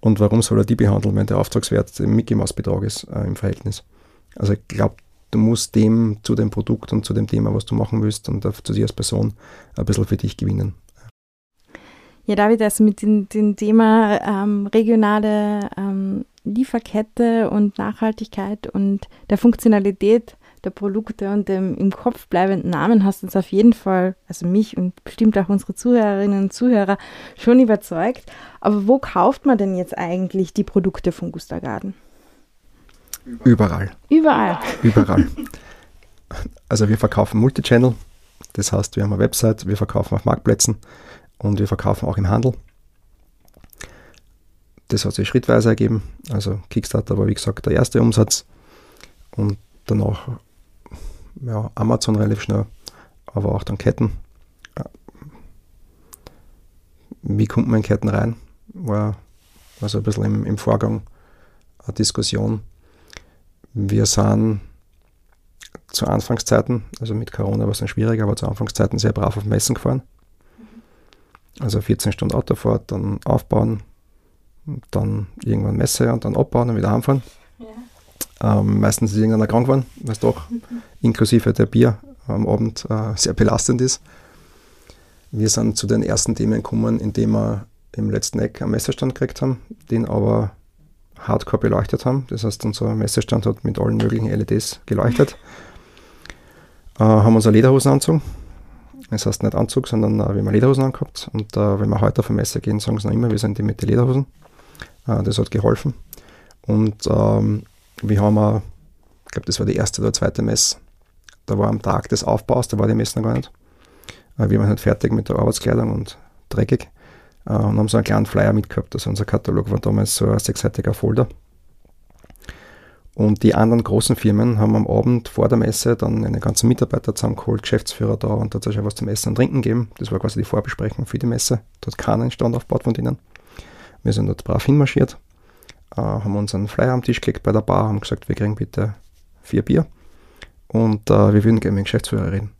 Und warum soll er die behandeln, wenn der Auftragswert im Mickey Mouse Betrag ist äh, im Verhältnis? Also ich glaube, du musst dem zu dem Produkt und zu dem Thema, was du machen willst und zu dir als Person ein bisschen für dich gewinnen.
Ja, David, also mit dem, dem Thema ähm, regionale ähm, Lieferkette und Nachhaltigkeit und der Funktionalität der Produkte und dem im Kopf bleibenden Namen hast uns auf jeden Fall, also mich und bestimmt auch unsere Zuhörerinnen und Zuhörer, schon überzeugt. Aber wo kauft man denn jetzt eigentlich die Produkte von Gustagarden?
Überall.
Überall.
Überall. Also wir verkaufen Multichannel, das heißt, wir haben eine Website, wir verkaufen auf Marktplätzen, und wir verkaufen auch im Handel. Das hat sich schrittweise ergeben. Also Kickstarter war wie gesagt der erste Umsatz und danach ja, Amazon relativ schnell, aber auch dann Ketten. Wie kommt man in Ketten rein? War, war so ein bisschen im, im Vorgang eine Diskussion. Wir sind zu Anfangszeiten, also mit Corona war es dann schwieriger, aber zu Anfangszeiten sehr brav auf Messen gefahren also 14 Stunden Autofahrt, dann aufbauen, dann irgendwann Messe und dann abbauen und wieder heimfahren. Ja. Ähm, meistens ist irgendeiner krank geworden, weil es doch mhm. inklusive der Bier am Abend äh, sehr belastend ist. Wir sind zu den ersten Themen gekommen, indem wir im letzten Eck einen Messestand gekriegt haben, den aber hardcore beleuchtet haben. Das heißt, unser Messestand hat mit allen möglichen LEDs geleuchtet. äh, haben uns eine Lederhosen angezogen das heißt nicht Anzug, sondern äh, wir haben Lederhosen angehabt. Und äh, wenn wir heute auf eine Messe gehen, sagen sie noch immer, wir sind die mit den Lederhosen. Äh, das hat geholfen. Und ähm, wir haben, auch, ich glaube, das war die erste oder zweite Messe. Da war am Tag des Aufbaus, da war die Messe noch gar nicht. Äh, wir waren halt fertig mit der Arbeitskleidung und dreckig. Äh, und haben so einen kleinen Flyer mitgehabt. Also unser Katalog war damals so ein sechsseitiger Folder. Und die anderen großen Firmen haben am Abend vor der Messe dann eine ganzen Mitarbeiter zusammengeholt, Geschäftsführer da und tatsächlich was zum Essen und Trinken gegeben. Das war quasi die Vorbesprechung für die Messe. Da hat keiner einen Stand aufgebaut von denen. Wir sind dort brav hinmarschiert, äh, haben unseren Flyer am Tisch gelegt bei der Bar, haben gesagt, wir kriegen bitte vier Bier und äh, wir würden gerne mit dem Geschäftsführer reden.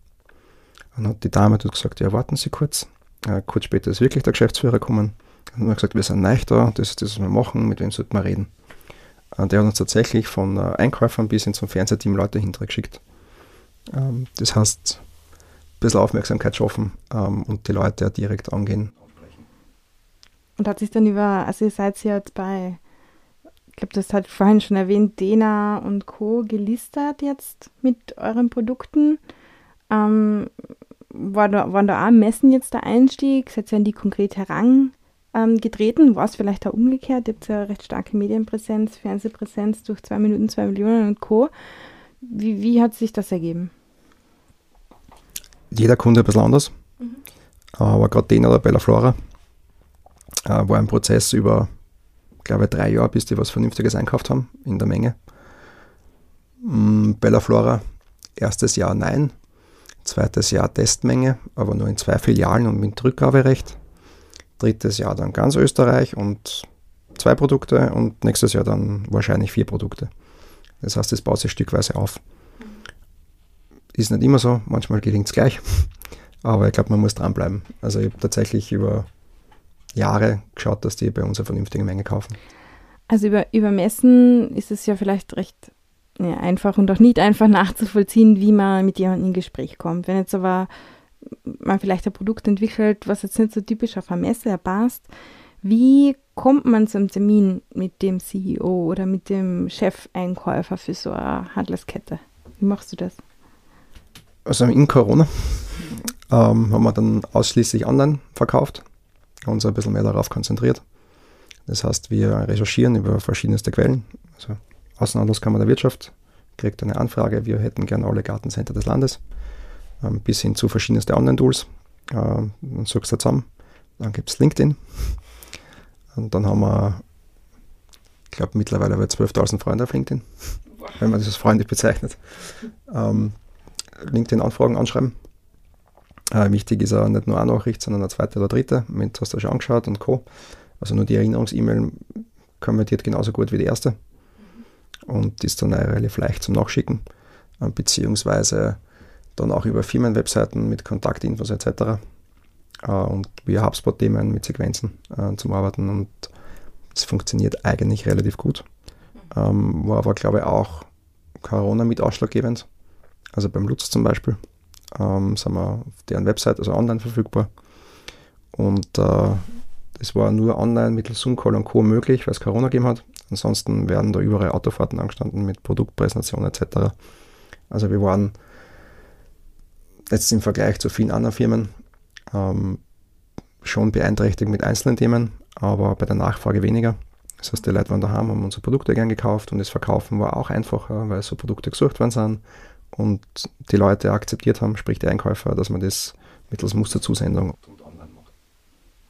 Dann hat die Dame dort gesagt, ja, warten Sie kurz. Äh, kurz später ist wirklich der Geschäftsführer gekommen. Haben wir gesagt, wir sind neu da, das ist das, was wir machen, mit wem sollten wir reden. Äh, der hat uns tatsächlich von äh, Einkäufern bis hin zum Fernsehteam Leute hintergeschickt. Ähm, das heißt, ein bisschen Aufmerksamkeit schaffen ähm, und die Leute direkt angehen.
Und hat sich dann über, also ihr seid jetzt bei, ich glaube, das hat vorhin schon erwähnt, Dena und Co. gelistet jetzt mit euren Produkten. Ähm, war da, waren da auch Messen jetzt der Einstieg? Seid ihr an die konkret herangetreten? Ähm, war es vielleicht auch umgekehrt? Ihr habt ja recht starke Medienpräsenz, Fernsehpräsenz durch zwei Minuten, zwei Millionen und Co. Wie, wie hat sich das ergeben?
Jeder Kunde ein bisschen anders. Mhm. Aber gerade den oder Bella Flora äh, war ein Prozess über, glaube ich, drei Jahre, bis die was Vernünftiges einkauft haben in der Menge. Mm, Bella Flora, erstes Jahr nein, zweites Jahr Testmenge, aber nur in zwei Filialen und mit Rückgaberecht. Drittes Jahr dann ganz Österreich und zwei Produkte und nächstes Jahr dann wahrscheinlich vier Produkte. Das heißt, das baut sich stückweise auf. Ist nicht immer so, manchmal gelingt es gleich, (laughs) aber ich glaube, man muss dranbleiben. Also ich habe tatsächlich über Jahre geschaut, dass die bei uns eine vernünftige Menge kaufen.
Also über, über Messen ist es ja vielleicht recht ja, einfach und auch nicht einfach nachzuvollziehen, wie man mit jemandem in Gespräch kommt. Wenn jetzt aber man vielleicht ein Produkt entwickelt, was jetzt nicht so typisch auf einer Messe passt, wie kommt man zum Termin mit dem CEO oder mit dem Chefeinkäufer für so eine Handelskette? Wie machst du das?
Also in Corona ähm, haben wir dann ausschließlich online verkauft, uns ein bisschen mehr darauf konzentriert. Das heißt, wir recherchieren über verschiedenste Quellen. Also Außenhandelskammer der Wirtschaft kriegt eine Anfrage, wir hätten gerne alle Gartencenter des Landes, ähm, bis hin zu verschiedensten Online-Tools. Ähm, dann suchst du zusammen. Dann gibt es LinkedIn. Und dann haben wir, ich glaube, mittlerweile über 12.000 Freunde auf LinkedIn, wenn man das als freundlich bezeichnet. Ähm, LinkedIn-Anfragen anschreiben. Äh, wichtig ist auch nicht nur eine Nachricht, sondern eine zweite oder dritte. Moment, hast du schon angeschaut und Co. Also nur die Erinnerungs-E-Mail konvertiert genauso gut wie die erste und ist dann relativ leicht zum Nachschicken, äh, beziehungsweise dann auch über Firmenwebseiten mit Kontaktinfos etc. Äh, und via HubSpot-Themen mit Sequenzen äh, zum Arbeiten und es funktioniert eigentlich relativ gut. Ähm, war aber, glaube ich, auch Corona mit ausschlaggebend. Also beim Lutz zum Beispiel ähm, sind wir auf deren Website, also online verfügbar. Und äh, das war nur online mittels Zoom-Call und Co. möglich, weil es Corona gegeben hat. Ansonsten werden da überall Autofahrten angestanden mit Produktpräsentation etc. Also wir waren jetzt im Vergleich zu vielen anderen Firmen ähm, schon beeinträchtigt mit einzelnen Themen, aber bei der Nachfrage weniger. Das heißt, die Leute waren daheim, haben unsere Produkte gern gekauft und das Verkaufen war auch einfacher, weil so Produkte gesucht worden sind und die Leute akzeptiert haben, sprich die Einkäufer, dass man das mittels Musterzusendung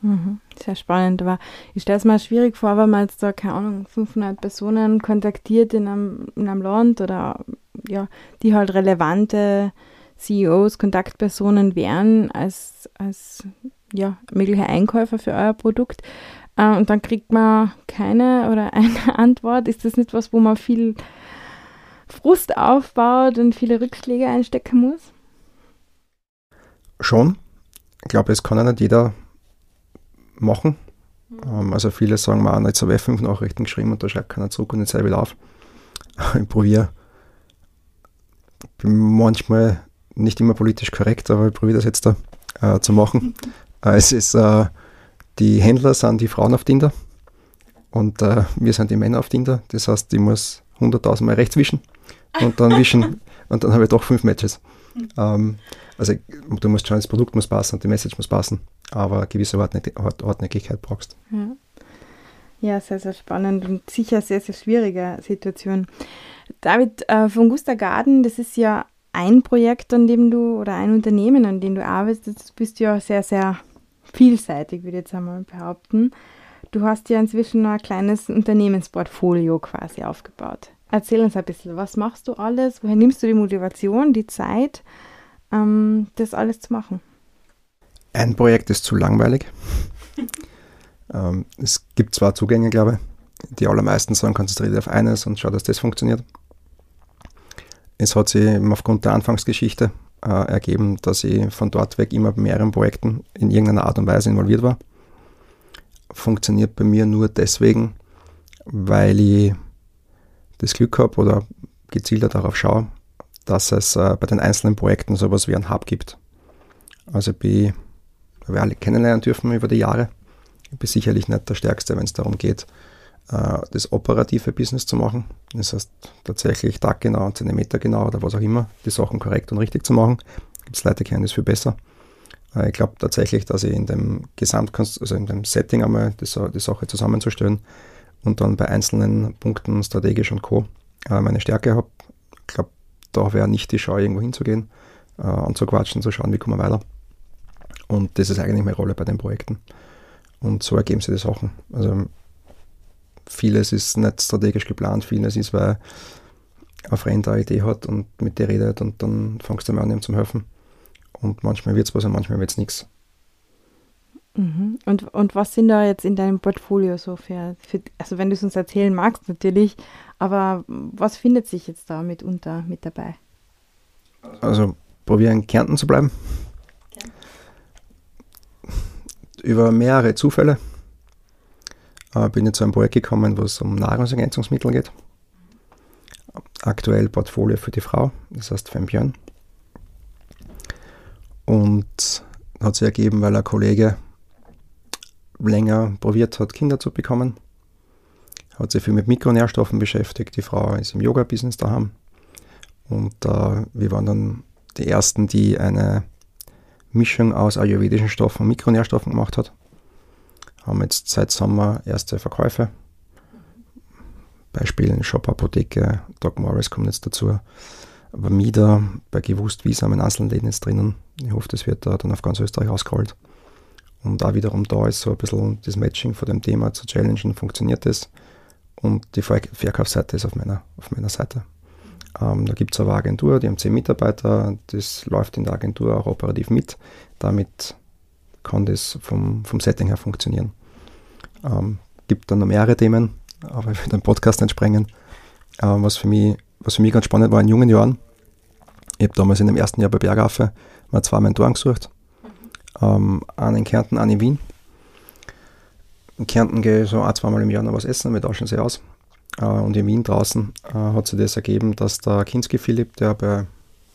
Mhm, sehr spannend, aber ich stelle es mir schwierig vor, wenn man jetzt da, keine Ahnung, 500 Personen kontaktiert in einem, in einem Land oder ja, die halt relevante CEOs, Kontaktpersonen wären als, als ja, mögliche Einkäufer für euer Produkt. Äh, und dann kriegt man keine oder (laughs) eine Antwort. Ist das nicht was, wo man viel Frust aufbaut und viele Rückschläge einstecken muss?
Schon. Ich glaube, es kann ja nicht jeder machen. Mhm. also viele sagen mir auch, jetzt habe ich fünf Nachrichten geschrieben und da schreibt keiner zurück und jetzt sei wieder auf. (laughs) Ich probiere, bin manchmal nicht immer politisch korrekt, aber ich probiere das jetzt da äh, zu machen. (laughs) Äh, es ist, äh, die Händler sind die Frauen auf Tinder und äh, wir sind die Männer auf Tinder. Das heißt, ich muss 100.000 Mal rechts wischen und dann wischen (laughs) und dann habe ich doch fünf Matches. Ähm, also du musst schauen, das Produkt muss passen und die Message muss passen aber eine gewisse Hartnäckigkeit brauchst.
Ja. ja, sehr, sehr spannend und sicher sehr, sehr schwierige Situation. David, äh, von Gusta Garden, das ist ja ein Projekt, an dem du, oder ein Unternehmen, an dem du arbeitest, du bist ja sehr, sehr vielseitig, würde ich jetzt einmal behaupten. Du hast ja inzwischen ein kleines Unternehmensportfolio quasi aufgebaut. Erzähl uns ein bisschen, was machst du alles? Woher nimmst du die Motivation, die Zeit, ähm, das alles zu machen?
Ein Projekt ist zu langweilig. (laughs) ähm, es gibt zwar Zugänge, glaube ich. Die allermeisten sagen, konzentriert auf eines und schau, dass das funktioniert. Es hat sich aufgrund der Anfangsgeschichte äh, ergeben, dass ich von dort weg immer bei mehreren Projekten in irgendeiner Art und Weise involviert war. Funktioniert bei mir nur deswegen, weil ich das Glück habe oder gezielter darauf schaue, dass es äh, bei den einzelnen Projekten sowas wie ein Hub gibt. Also bei weil wir alle kennenlernen dürfen über die Jahre. Ich bin sicherlich nicht der Stärkste, wenn es darum geht, äh, das operative Business zu machen. Das heißt, tatsächlich taggenau, Zentimeter genau oder was auch immer, die Sachen korrekt und richtig zu machen. Gibt es Leute, die kennen das viel besser. Äh, ich glaube tatsächlich, dass ich in dem Gesamtkonst also in dem Setting einmal die, die Sache zusammenzustellen und dann bei einzelnen Punkten strategisch und Co. Äh, meine Stärke habe. Ich glaube, da wäre nicht die Scheu, irgendwo hinzugehen, äh, anzuquatschen, zu schauen, wie kommen wir weiter. Und das ist eigentlich meine Rolle bei den Projekten. Und so ergeben sich die Sachen. Also vieles ist nicht strategisch geplant, vieles ist, weil ein Freund eine Idee hat und mit dir redet und dann fängst du mal an, ihm zu helfen. Und manchmal wird es was und manchmal wird es nichts.
Mhm. Und, und was sind da jetzt in deinem Portfolio so für, für, also wenn du es uns erzählen magst natürlich, aber was findet sich jetzt da mitunter mit dabei?
Also probieren in Kärnten zu bleiben. Okay. Über mehrere Zufälle äh, bin ich zu einem Projekt gekommen, wo es um Nahrungsergänzungsmittel geht. Aktuell Portfolio für die Frau, das heißt Fembjörn. Und hat sich ergeben, weil ein Kollege länger probiert hat, Kinder zu bekommen. Hat sich viel mit Mikronährstoffen beschäftigt. Die Frau ist im Yoga-Business daheim. Und äh, wir waren dann die Ersten, die eine Mischung aus ayurvedischen Stoffen und Mikronährstoffen gemacht hat. Haben jetzt seit Sommer erste Verkäufe. Beispiel Shop Apotheke, Doc Morris kommt jetzt dazu. Aber Mida bei gewusst wie in einzelnen Läden jetzt drinnen. Ich hoffe, das wird da dann auf ganz Österreich ausgerollt. Und da wiederum da ist so ein bisschen das Matching von dem Thema zu challengen, funktioniert das. Und die Verkaufsseite ist auf meiner, auf meiner Seite. Ähm, da gibt es eine Agentur, die haben zehn Mitarbeiter, das läuft in der Agentur auch operativ mit. Damit kann das vom, vom Setting her funktionieren. Ähm, gibt dann noch mehrere Themen, aber ich will den Podcast nicht sprengen. Ähm, was, für mich, was für mich ganz spannend war in jungen Jahren, ich habe damals in dem ersten Jahr bei Bergaffe mal zwei Mentoren gesucht. Ähm, einen in Kärnten, einen in Wien. In Kärnten gehe ich so ein, zweimal im Jahr noch was essen, wir tauschen sie aus. Äh, und in Wien draußen äh, hat sich das ergeben, dass der Kinski Philipp, der bei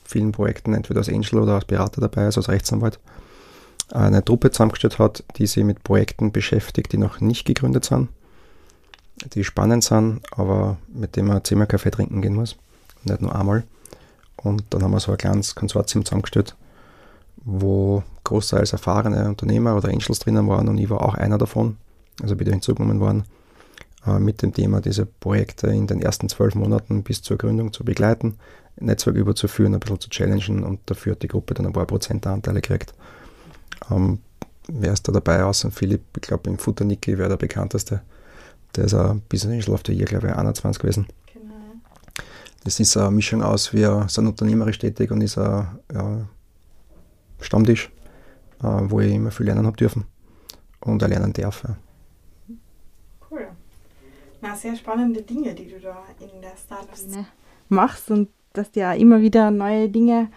vielen Projekten entweder als Angel oder als Berater dabei ist, als Rechtsanwalt, eine Truppe zusammengestellt hat, die sich mit Projekten beschäftigt, die noch nicht gegründet sind, die spannend sind, aber mit denen man zehnmal Kaffee trinken gehen muss, nicht nur einmal. Und dann haben wir so ein kleines Konsortium zusammengestellt, wo großteils erfahrene Unternehmer oder Angels drinnen waren und ich war auch einer davon, also wieder hinzugenommen worden, äh, mit dem Thema, diese Projekte in den ersten zwölf Monaten bis zur Gründung zu begleiten, Netzwerk überzuführen, ein bisschen zu challengen und dafür hat die Gruppe dann ein paar Prozentanteile gekriegt. Ähm, wer ist da dabei außer Philipp? Ich glaube, im Futternicki wäre der bekannteste. Der ist ein Business Angel of the Year, glaube ich, 21 gewesen. Genau. Das ist eine Mischung aus, wir sind unternehmerisch tätig und ist ein ja, Stammtisch, äh, wo ich immer viel lernen habe dürfen und auch lernen darf. Ja.
Na, sehr spannende Dinge, die du da in der Startup machst und dass dir immer wieder neue Dinge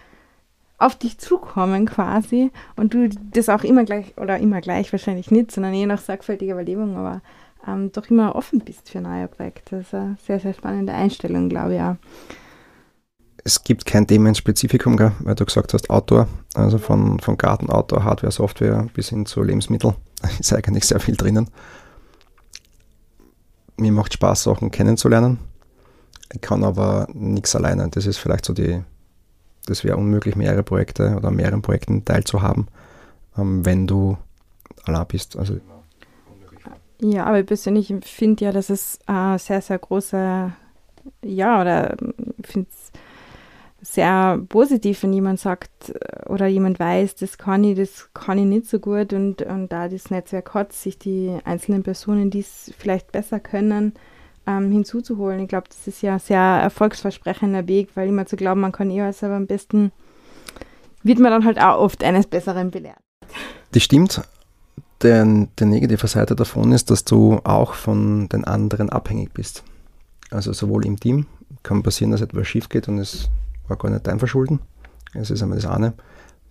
auf dich zukommen quasi und du das auch immer gleich, oder immer gleich wahrscheinlich nicht, sondern je nach sorgfältiger Überlebung, aber ähm, doch immer offen bist für neue Projekte. Das ist eine sehr, sehr spannende Einstellung, glaube ich auch.
Es gibt kein Themenspezifikum, gell? weil du gesagt hast Outdoor, also von, von Garten, Outdoor, Hardware, Software bis hin zu Lebensmitteln (laughs) ist eigentlich sehr viel drinnen. Mir macht Spaß, Sachen kennenzulernen. Ich kann aber nichts alleine. Das ist vielleicht so die, das wäre unmöglich, mehrere Projekte oder mehreren Projekten teilzuhaben, ähm, wenn du allein bist. Also
ja, aber ich persönlich finde ja, dass es äh, sehr, sehr große, ja, oder ich finde es sehr positiv, wenn jemand sagt äh, oder jemand weiß, das kann ich, das kann ich nicht so gut und, und da das Netzwerk hat, sich die einzelnen Personen, die es vielleicht besser können, ähm, hinzuzuholen. Ich glaube, das ist ja ein sehr erfolgsversprechender Weg, weil immer zu glauben, man kann eh alles, aber am besten wird man dann halt auch oft eines Besseren belehrt.
Das stimmt. Der, der negative Seite davon ist, dass du auch von den anderen abhängig bist. Also sowohl im Team kann passieren, dass etwas schief geht und es war gar nicht dein Verschulden. Das ist einmal das eine.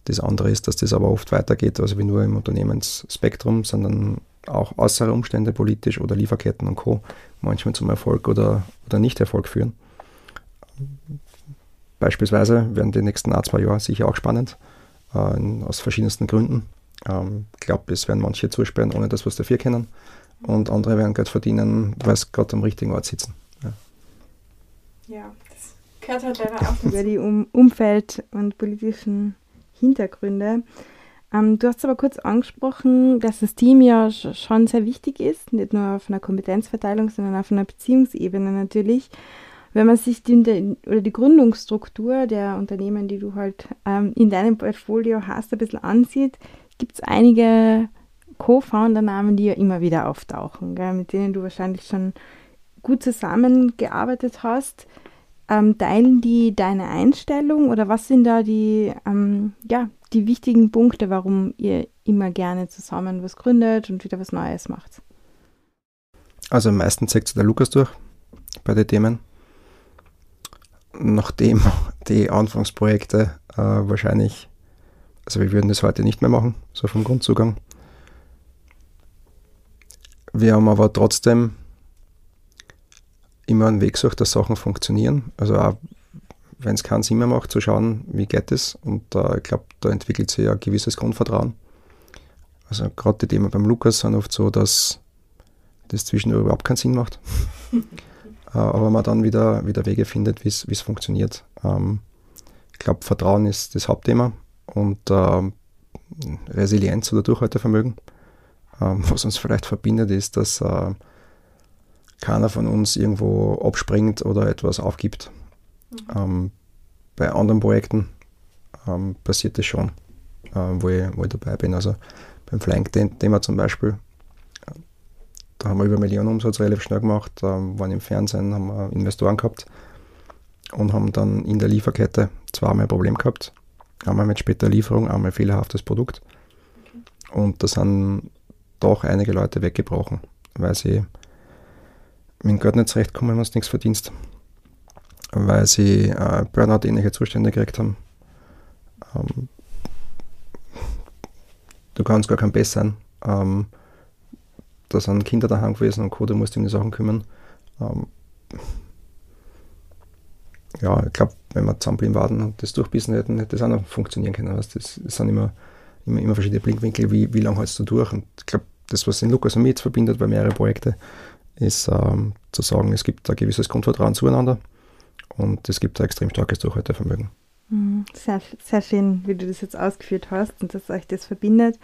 Das andere ist, dass das aber oft weitergeht, also wie nur im Unternehmensspektrum, sondern auch äußere Umstände politisch oder Lieferketten und Co. manchmal zum Erfolg oder, oder Nicht-Erfolg führen. Beispielsweise werden die nächsten ein, zwei Jahre sicher auch spannend, äh, aus verschiedensten Gründen. Ähm, ich glaube, es werden manche zusperren, ohne das, was dafür kennen. Und andere werden Geld verdienen, weil sie gerade am richtigen Ort sitzen. Ja,
ja gehört halt leider auch über die um Umfeld- und politischen Hintergründe. Ähm, du hast aber kurz angesprochen, dass das Team ja schon sehr wichtig ist, nicht nur auf einer Kompetenzverteilung, sondern auf einer Beziehungsebene natürlich. Wenn man sich die, oder die Gründungsstruktur der Unternehmen, die du halt ähm, in deinem Portfolio hast, ein bisschen ansieht, gibt es einige Co-Founder-Namen, die ja immer wieder auftauchen, gell, mit denen du wahrscheinlich schon gut zusammengearbeitet hast. Ähm, teilen die deine Einstellung oder was sind da die, ähm, ja, die wichtigen Punkte, warum ihr immer gerne zusammen was gründet und wieder was Neues macht?
Also am meisten zeigt der Lukas durch bei den Themen. Nachdem (laughs) die Anfangsprojekte äh, wahrscheinlich, also wir würden das heute nicht mehr machen, so vom Grundzugang. Wir haben aber trotzdem immer einen Weg gesucht, dass Sachen funktionieren. Also auch wenn es keinen Sinn mehr macht, zu schauen, wie geht es. Und äh, ich glaube, da entwickelt sich ein gewisses Grundvertrauen. Also gerade die Themen beim Lukas sind oft so, dass das zwischendurch überhaupt keinen Sinn macht. (laughs) äh, aber man dann wieder, wieder Wege findet, wie es funktioniert. Ähm, ich glaube, Vertrauen ist das Hauptthema und äh, Resilienz oder Durchhaltevermögen. Ähm, was uns vielleicht verbindet, ist, dass äh, keiner von uns irgendwo abspringt oder etwas aufgibt. Mhm. Ähm, bei anderen Projekten ähm, passiert das schon, äh, wo, ich, wo ich dabei bin. Also beim Flying-Thema zum Beispiel, äh, da haben wir über Millionen Umsatz relativ schnell gemacht, ähm, waren im Fernsehen, haben wir Investoren gehabt und haben dann in der Lieferkette zweimal ein Problem gehabt. Einmal mit später Lieferung, einmal fehlerhaftes Produkt. Und da sind doch einige Leute weggebrochen, weil sie mit dem Geld nicht zurechtkommen, wenn du nichts verdienst weil sie äh, Burnout-ähnliche Zustände gekriegt haben. Ähm, du kannst gar kein Best sein. Ähm, da sind Kinder daheim gewesen und Co., du musst um die Sachen kümmern. Ähm, ja, ich glaube, wenn wir zusammen warten und das durchbissen hätten, hätte das auch noch funktionieren können. Das, das sind immer, immer, immer verschiedene Blickwinkel, wie, wie lange hältst du durch. Und ich glaube, das, was den Lukas und mich jetzt verbindet bei mehreren Projekten, ist ähm, zu sagen, es gibt ein gewisses Grundvertrauen zueinander und es gibt ein extrem starkes Durchhaltevermögen.
Mhm. Sehr, sehr schön, wie du das jetzt ausgeführt hast und dass euch das verbindet.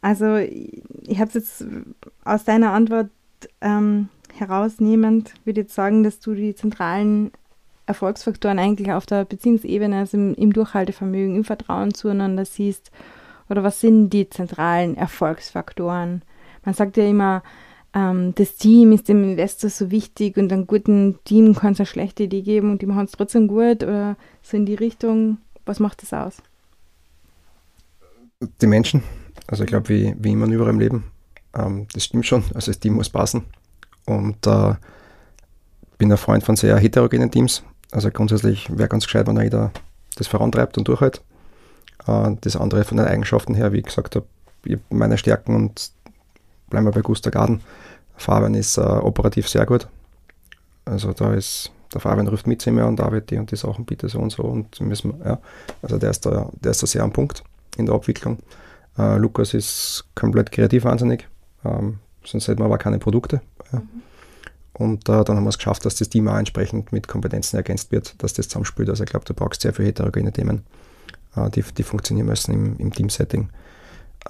Also ich habe es jetzt aus deiner Antwort ähm, herausnehmend, würde ich jetzt sagen, dass du die zentralen Erfolgsfaktoren eigentlich auf der Beziehungsebene, also im, im Durchhaltevermögen, im Vertrauen zueinander siehst. Oder was sind die zentralen Erfolgsfaktoren? Man sagt ja immer, ähm, das Team ist dem Investor so wichtig und einem guten Team kann es eine schlechte Idee geben und die machen es trotzdem gut oder so in die Richtung. Was macht das aus?
Die Menschen. Also ich glaube, wie, wie immer überall im Leben. Ähm, das stimmt schon. Also das Team muss passen. Und äh, bin ein Freund von sehr heterogenen Teams. Also grundsätzlich wäre ganz gescheit, wenn jeder das vorantreibt und durchhält. Äh, das andere von den Eigenschaften her, wie ich gesagt habe, meine Stärken und bleiben wir bei Gustav Garden. Fabian ist äh, operativ sehr gut. Also da ist, der Fabian ruft mit mir und David die und die Sachen bitte so und so und müssen ja. Also der ist da, der ist da sehr am Punkt in der Abwicklung. Äh, Lukas ist komplett kreativ wahnsinnig, ähm, sonst hätten wir aber keine Produkte. Ja. Mhm. Und äh, dann haben wir es geschafft, dass das Team auch entsprechend mit Kompetenzen ergänzt wird, dass das zusammenspielt. Also ich glaube, du brauchst sehr viele heterogene Themen, äh, die, die funktionieren müssen im, im Team-Setting.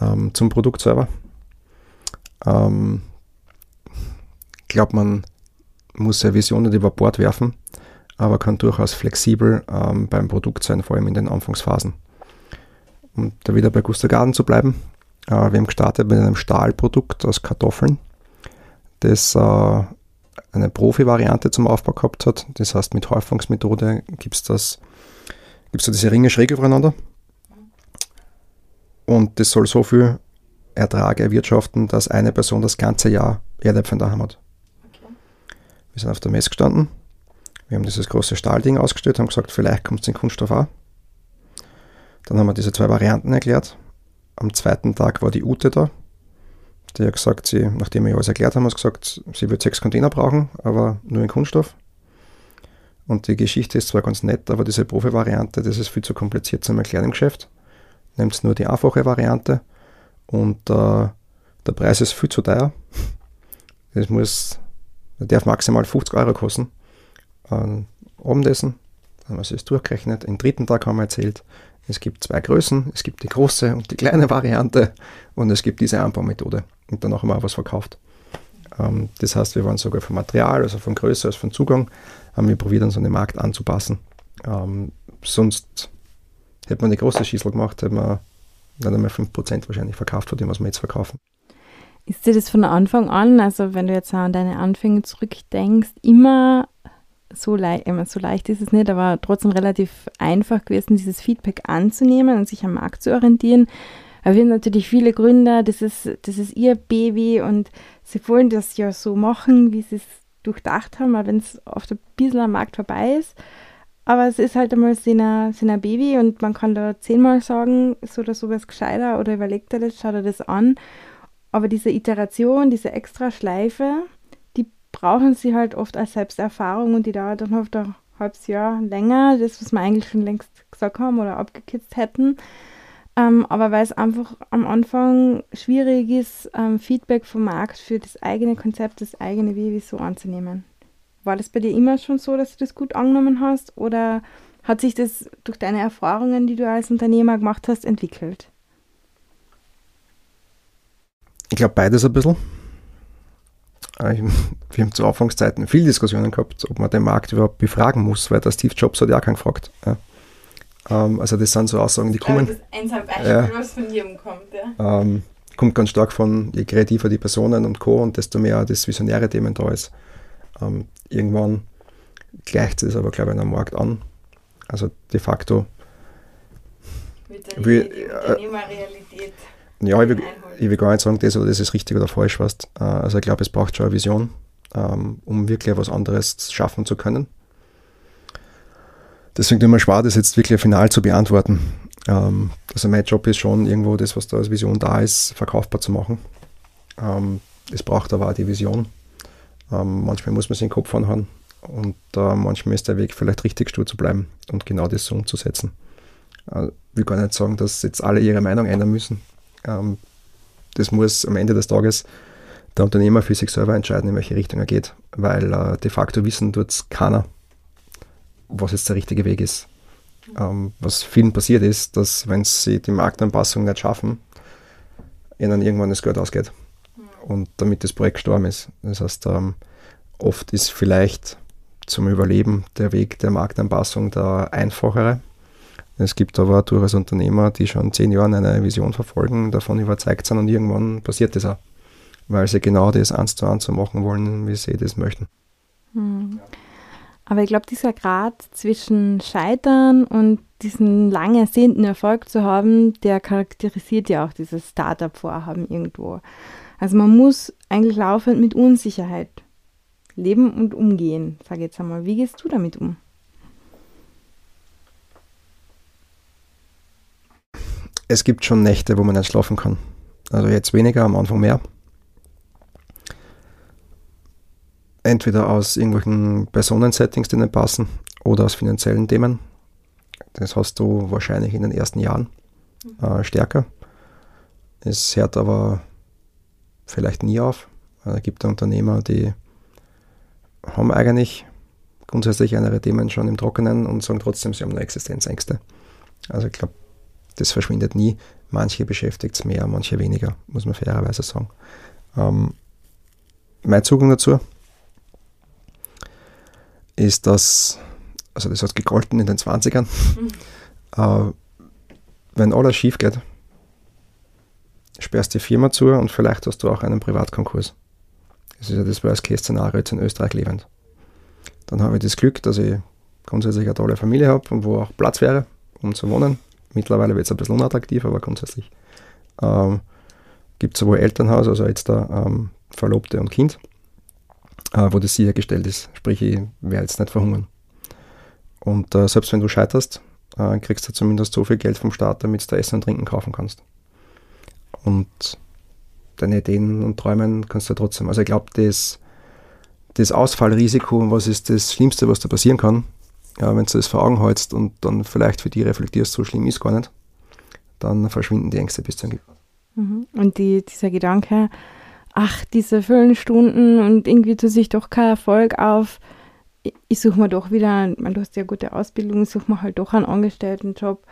Ähm, zum Produkt selber. Ähm, glaube, man muss seine Vision nicht über Bord werfen, aber kann durchaus flexibel ähm, beim Produkt sein, vor allem in den Anfangsphasen. Um da wieder bei Gustav Garden zu bleiben, äh, wir haben gestartet mit einem Stahlprodukt aus Kartoffeln, das äh, eine Profi-Variante zum Aufbau gehabt hat. Das heißt, mit Häufungsmethode gibt es das, gibt's da diese Ringe schräg übereinander. Und das soll so viel Ertrag erwirtschaften, dass eine Person das ganze Jahr Erdäpfel daheim hat. Okay. Wir sind auf der Messe gestanden, wir haben dieses große Stahlding ausgestellt, haben gesagt, vielleicht kommt es in Kunststoff auch. Dann haben wir diese zwei Varianten erklärt. Am zweiten Tag war die Ute da. Die hat gesagt, sie, nachdem wir alles erklärt haben, hat gesagt, sie wird sechs Container brauchen, aber nur in Kunststoff. Und die Geschichte ist zwar ganz nett, aber diese Profi-Variante, das ist viel zu kompliziert zum Erklären im Geschäft. Nehmt nur die einfache Variante und äh, der Preis ist viel zu teuer. Es muss, darf maximal 50 Euro kosten. Ähm, Abendessen, haben wir es durchgerechnet. Im dritten Tag haben wir erzählt, Es gibt zwei Größen, es gibt die große und die kleine Variante und es gibt diese Anbaumethode. Und danach haben wir auch was verkauft. Ähm, das heißt, wir waren sogar vom Material, also von Größe als von Zugang, haben wir probiert, uns an den Markt anzupassen. Ähm, sonst hätte man die große Schießel gemacht, hätte man nicht einmal 5% wahrscheinlich verkauft von dem, was wir jetzt verkaufen.
Ist dir das von Anfang an, also wenn du jetzt an deine Anfänge zurückdenkst, immer so, le so leicht ist es nicht, aber trotzdem relativ einfach gewesen, dieses Feedback anzunehmen und sich am Markt zu orientieren. Aber wir haben natürlich viele Gründer, das ist, das ist ihr Baby und sie wollen das ja so machen, wie sie es durchdacht haben, aber wenn es oft ein bisschen am Markt vorbei ist. Aber es ist halt einmal seiner, seiner Baby und man kann da zehnmal sagen, so oder so was gescheiter oder überlegt er das, schaut er das an. Aber diese Iteration, diese extra Schleife, die brauchen sie halt oft als Selbsterfahrung und die dauert dann oft ein halbes Jahr länger, das, was wir eigentlich schon längst gesagt haben oder abgekitzt hätten. Ähm, aber weil es einfach am Anfang schwierig ist, ähm, Feedback vom Markt für das eigene Konzept, das eigene Baby so anzunehmen. War das bei dir immer schon so, dass du das gut angenommen hast oder hat sich das durch deine Erfahrungen, die du als Unternehmer gemacht hast, entwickelt?
Ich glaube beides ein bisschen. Äh, wir haben zu Anfangszeiten viel Diskussionen gehabt, ob man den Markt überhaupt befragen muss, weil der Steve Jobs hat ja auch keinen gefragt. Ja. Ähm, also das sind so Aussagen, die kommen. Das ist ein Beispiel, ja, was von jedem kommt. Ja. Ähm, kommt ganz stark von, je kreativer die Personen und Co. und desto mehr das visionäre Themen da ist. Ähm, irgendwann gleicht es aber, glaube ich, am Markt an. Also de facto.
Mit der wie, Unternehmerrealität.
Äh, ja, ich will, ich will, gar nicht sagen, das oder das ist richtig oder falsch. Weißt. Äh, also ich glaube, es braucht schon eine Vision, ähm, um wirklich etwas anderes schaffen zu können. Deswegen tut mir schwer, das jetzt wirklich final zu beantworten. Ähm, also mein Job ist schon irgendwo das, was da als Vision da ist, verkaufbar zu machen. Ähm, es braucht aber auch die Vision. Ähm, manchmal muss man sich den Kopf anhauen und äh, manchmal ist der Weg vielleicht richtig stur zu bleiben und genau das so umzusetzen. Äh, ich will gar nicht sagen, dass jetzt alle ihre Meinung ändern müssen. Ähm, das muss am Ende des Tages der Unternehmer für sich selber entscheiden, in welche Richtung er geht, weil äh, de facto wissen tut es keiner was jetzt der richtige Weg ist. Ähm, was vielen passiert ist, dass wenn sie die Marktanpassung nicht schaffen, ihnen irgendwann das Geld ausgeht und damit das Projekt gestorben ist. Das heißt, ähm, oft ist vielleicht zum Überleben der Weg der Marktanpassung der einfachere. Es gibt aber durchaus Unternehmer, die schon zehn Jahre eine Vision verfolgen, davon überzeugt sind und irgendwann passiert das auch, weil sie genau das eins zu eins so machen wollen, wie sie das möchten.
Mhm. Aber ich glaube, dieser Grad zwischen Scheitern und diesen lang ersehnten Erfolg zu haben, der charakterisiert ja auch dieses Startup-Vorhaben irgendwo. Also man muss eigentlich laufend mit Unsicherheit leben und umgehen, sage jetzt einmal. Wie gehst du damit um?
Es gibt schon Nächte, wo man nicht schlafen kann. Also jetzt weniger, am Anfang mehr. entweder aus irgendwelchen Personensettings, die nicht passen, oder aus finanziellen Themen. Das hast du wahrscheinlich in den ersten Jahren äh, stärker. Es hört aber vielleicht nie auf. Es gibt Unternehmer, die haben eigentlich grundsätzlich ihre Themen schon im Trockenen und sagen trotzdem, sie haben nur Existenzängste. Also ich glaube, das verschwindet nie. Manche beschäftigt es mehr, manche weniger, muss man fairerweise sagen. Ähm, mein Zugang dazu, ist das, also das hat gegolten in den 20ern, mhm. äh, wenn alles schief geht, sperrst die Firma zu und vielleicht hast du auch einen Privatkonkurs. Das ist ja das Worst-Case-Szenario jetzt in Österreich lebend. Dann habe ich das Glück, dass ich grundsätzlich eine tolle Familie habe und wo auch Platz wäre, um zu wohnen. Mittlerweile wird es ein bisschen unattraktiv, aber grundsätzlich ähm, gibt es sowohl Elternhaus, also jetzt da ähm, Verlobte und Kind äh, wo das sichergestellt ist. Sprich, ich werde jetzt nicht verhungern. Und äh, selbst wenn du scheiterst, äh, kriegst du zumindest so viel Geld vom Staat, damit du Essen und Trinken kaufen kannst. Und deine Ideen und Träumen kannst du trotzdem. Also ich glaube, das, das Ausfallrisiko, was ist das Schlimmste, was da passieren kann, ja, wenn du das vor Augen hältst und dann vielleicht für die reflektierst, so schlimm ist gar nicht, dann verschwinden die Ängste bis zum Ende.
Mhm. Und die, dieser Gedanke, ach, diese vielen Stunden und irgendwie tut sich doch kein Erfolg auf. Ich suche mir doch wieder, man, du hast ja gute Ausbildung, ich suche mir halt doch einen Angestelltenjob.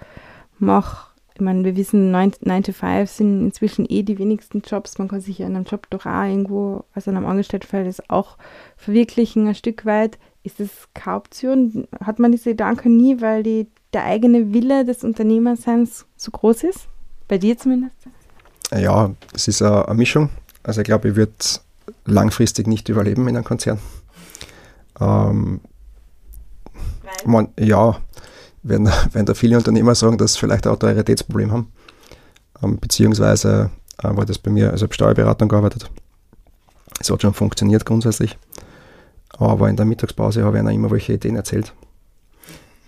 mache. Ich meine, wir wissen, 9, 9 to 5 sind inzwischen eh die wenigsten Jobs. Man kann sich in einem Job doch auch irgendwo, also in einem Angestelltenverhältnis auch verwirklichen, ein Stück weit. Ist das keine Option? Hat man diese Gedanken nie, weil die, der eigene Wille des Unternehmerseins so groß ist? Bei dir zumindest?
Ja, es ist eine, eine Mischung. Also ich glaube, ich würde langfristig nicht überleben in einem Konzern. Ähm, man, ja, werden, (laughs) werden da viele Unternehmer sagen, dass sie vielleicht ein Autoritätsproblem haben. Ähm, beziehungsweise äh, war das bei mir, also ich habe Steuerberatung gearbeitet. Es hat schon funktioniert grundsätzlich. Aber in der Mittagspause habe ich einer immer welche Ideen erzählt.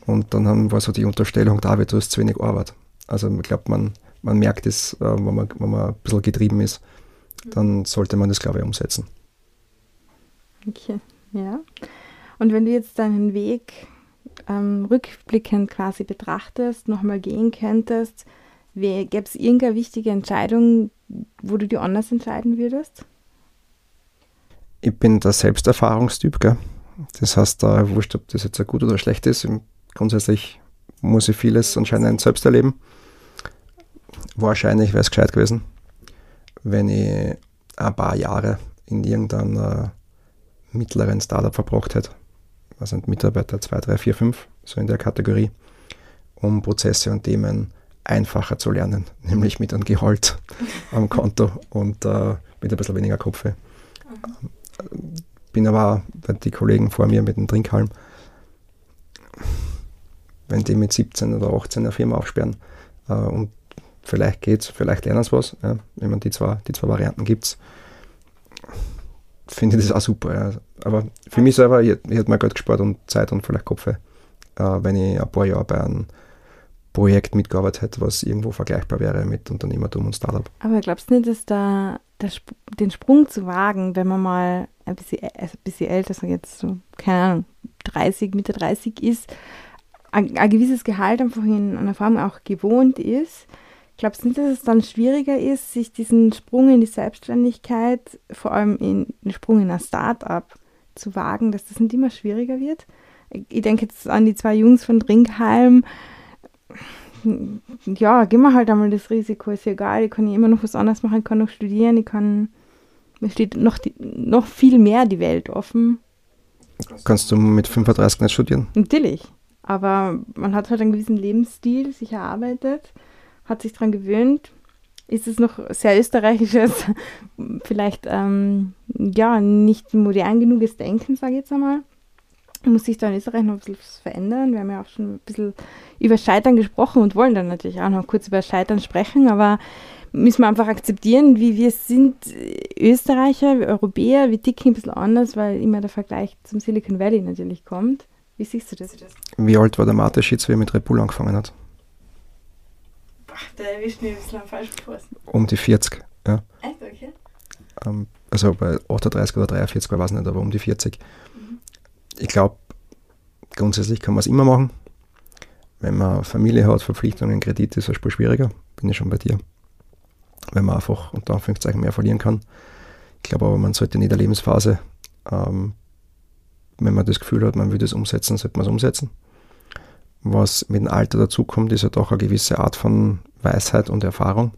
Und dann haben, war so die Unterstellung, David, du hast zu wenig Arbeit. Also ich glaube, man, man merkt es, äh, wenn, man, wenn man ein bisschen getrieben ist, dann sollte man das, glaube ich, umsetzen.
Okay, ja. Und wenn du jetzt deinen Weg ähm, rückblickend quasi betrachtest, nochmal gehen könntest, gäbe es irgendeine wichtige Entscheidung, wo du dich anders entscheiden würdest?
Ich bin der Selbsterfahrungstyp, gell? Das heißt, da wurscht, ob das jetzt gut oder schlecht ist. Grundsätzlich muss ich vieles anscheinend selbst erleben. Wahrscheinlich wäre es gescheit gewesen, wenn ich ein paar Jahre in irgendeiner mittleren Startup verbracht hätte was sind Mitarbeiter 2, 3, 4, 5, so in der Kategorie, um Prozesse und Themen einfacher zu lernen, (laughs) nämlich mit einem Gehalt (laughs) am Konto und äh, mit ein bisschen weniger Kopf. Mhm. Bin aber auch, die Kollegen vor mir mit dem Trinkhalm, wenn die mit 17 oder 18 eine Firma aufsperren äh, und vielleicht geht's, vielleicht lernen sie was, ja, wenn man die zwei, die zwei Varianten gibt finde ich das auch super. Ja. Aber für mich selber, ich, ich hätte mir Geld gespart und Zeit und vielleicht Kopf, äh, wenn ich ein paar Jahre bei einem Projekt mitgearbeitet hätte, was irgendwo vergleichbar wäre mit Unternehmertum und Startup.
Aber glaubst du nicht, dass da Sp den Sprung zu wagen, wenn man mal ein bisschen, also ein bisschen älter, so jetzt so, keine Ahnung, 30, Mitte 30 ist, ein, ein gewisses Gehalt einfach in einer Form auch gewohnt ist, Glaubst du nicht, dass es dann schwieriger ist, sich diesen Sprung in die Selbstständigkeit, vor allem in den Sprung in ein Start-up zu wagen, dass das nicht immer schwieriger wird? Ich denke jetzt an die zwei Jungs von Drinkheim. Ja, gehen wir halt einmal das Risiko, ist ja egal, ich kann immer noch was anderes machen, ich kann noch studieren, ich kann, mir steht noch, die, noch viel mehr die Welt offen.
Kannst du mit 35 nicht studieren?
Natürlich, aber man hat halt einen gewissen Lebensstil sich erarbeitet hat sich daran gewöhnt. Ist es noch sehr österreichisches, (laughs) vielleicht ähm, ja nicht modern genuges Denken, sage ich jetzt einmal. Muss sich da in Österreich noch ein bisschen was verändern. Wir haben ja auch schon ein bisschen über Scheitern gesprochen und wollen dann natürlich auch noch kurz über Scheitern sprechen, aber müssen wir einfach akzeptieren, wie wir sind Österreicher, wir Europäer, wir ticken ein bisschen anders, weil immer der Vergleich zum Silicon Valley natürlich kommt. Wie siehst du das?
Wie alt war der Mateschitz, wie er mit Red Bull angefangen hat?
Ach, der erwischt mich ein bisschen am falschen Fuß.
Um die 40,
ja. Echt, okay.
Ähm, also bei 38 oder 43, ich weiß nicht, aber um die 40. Mhm. Ich glaube, grundsätzlich kann man es immer machen. Wenn man Familie hat, Verpflichtungen, Kredit ist ein Spiel schwieriger, bin ich schon bei dir. Wenn man einfach unter Anführungszeichen mehr verlieren kann. Ich glaube aber, man sollte in jeder Lebensphase, ähm, wenn man das Gefühl hat, man will das umsetzen, sollte man es umsetzen was mit dem Alter dazukommt, ist ja doch eine gewisse Art von Weisheit und Erfahrung.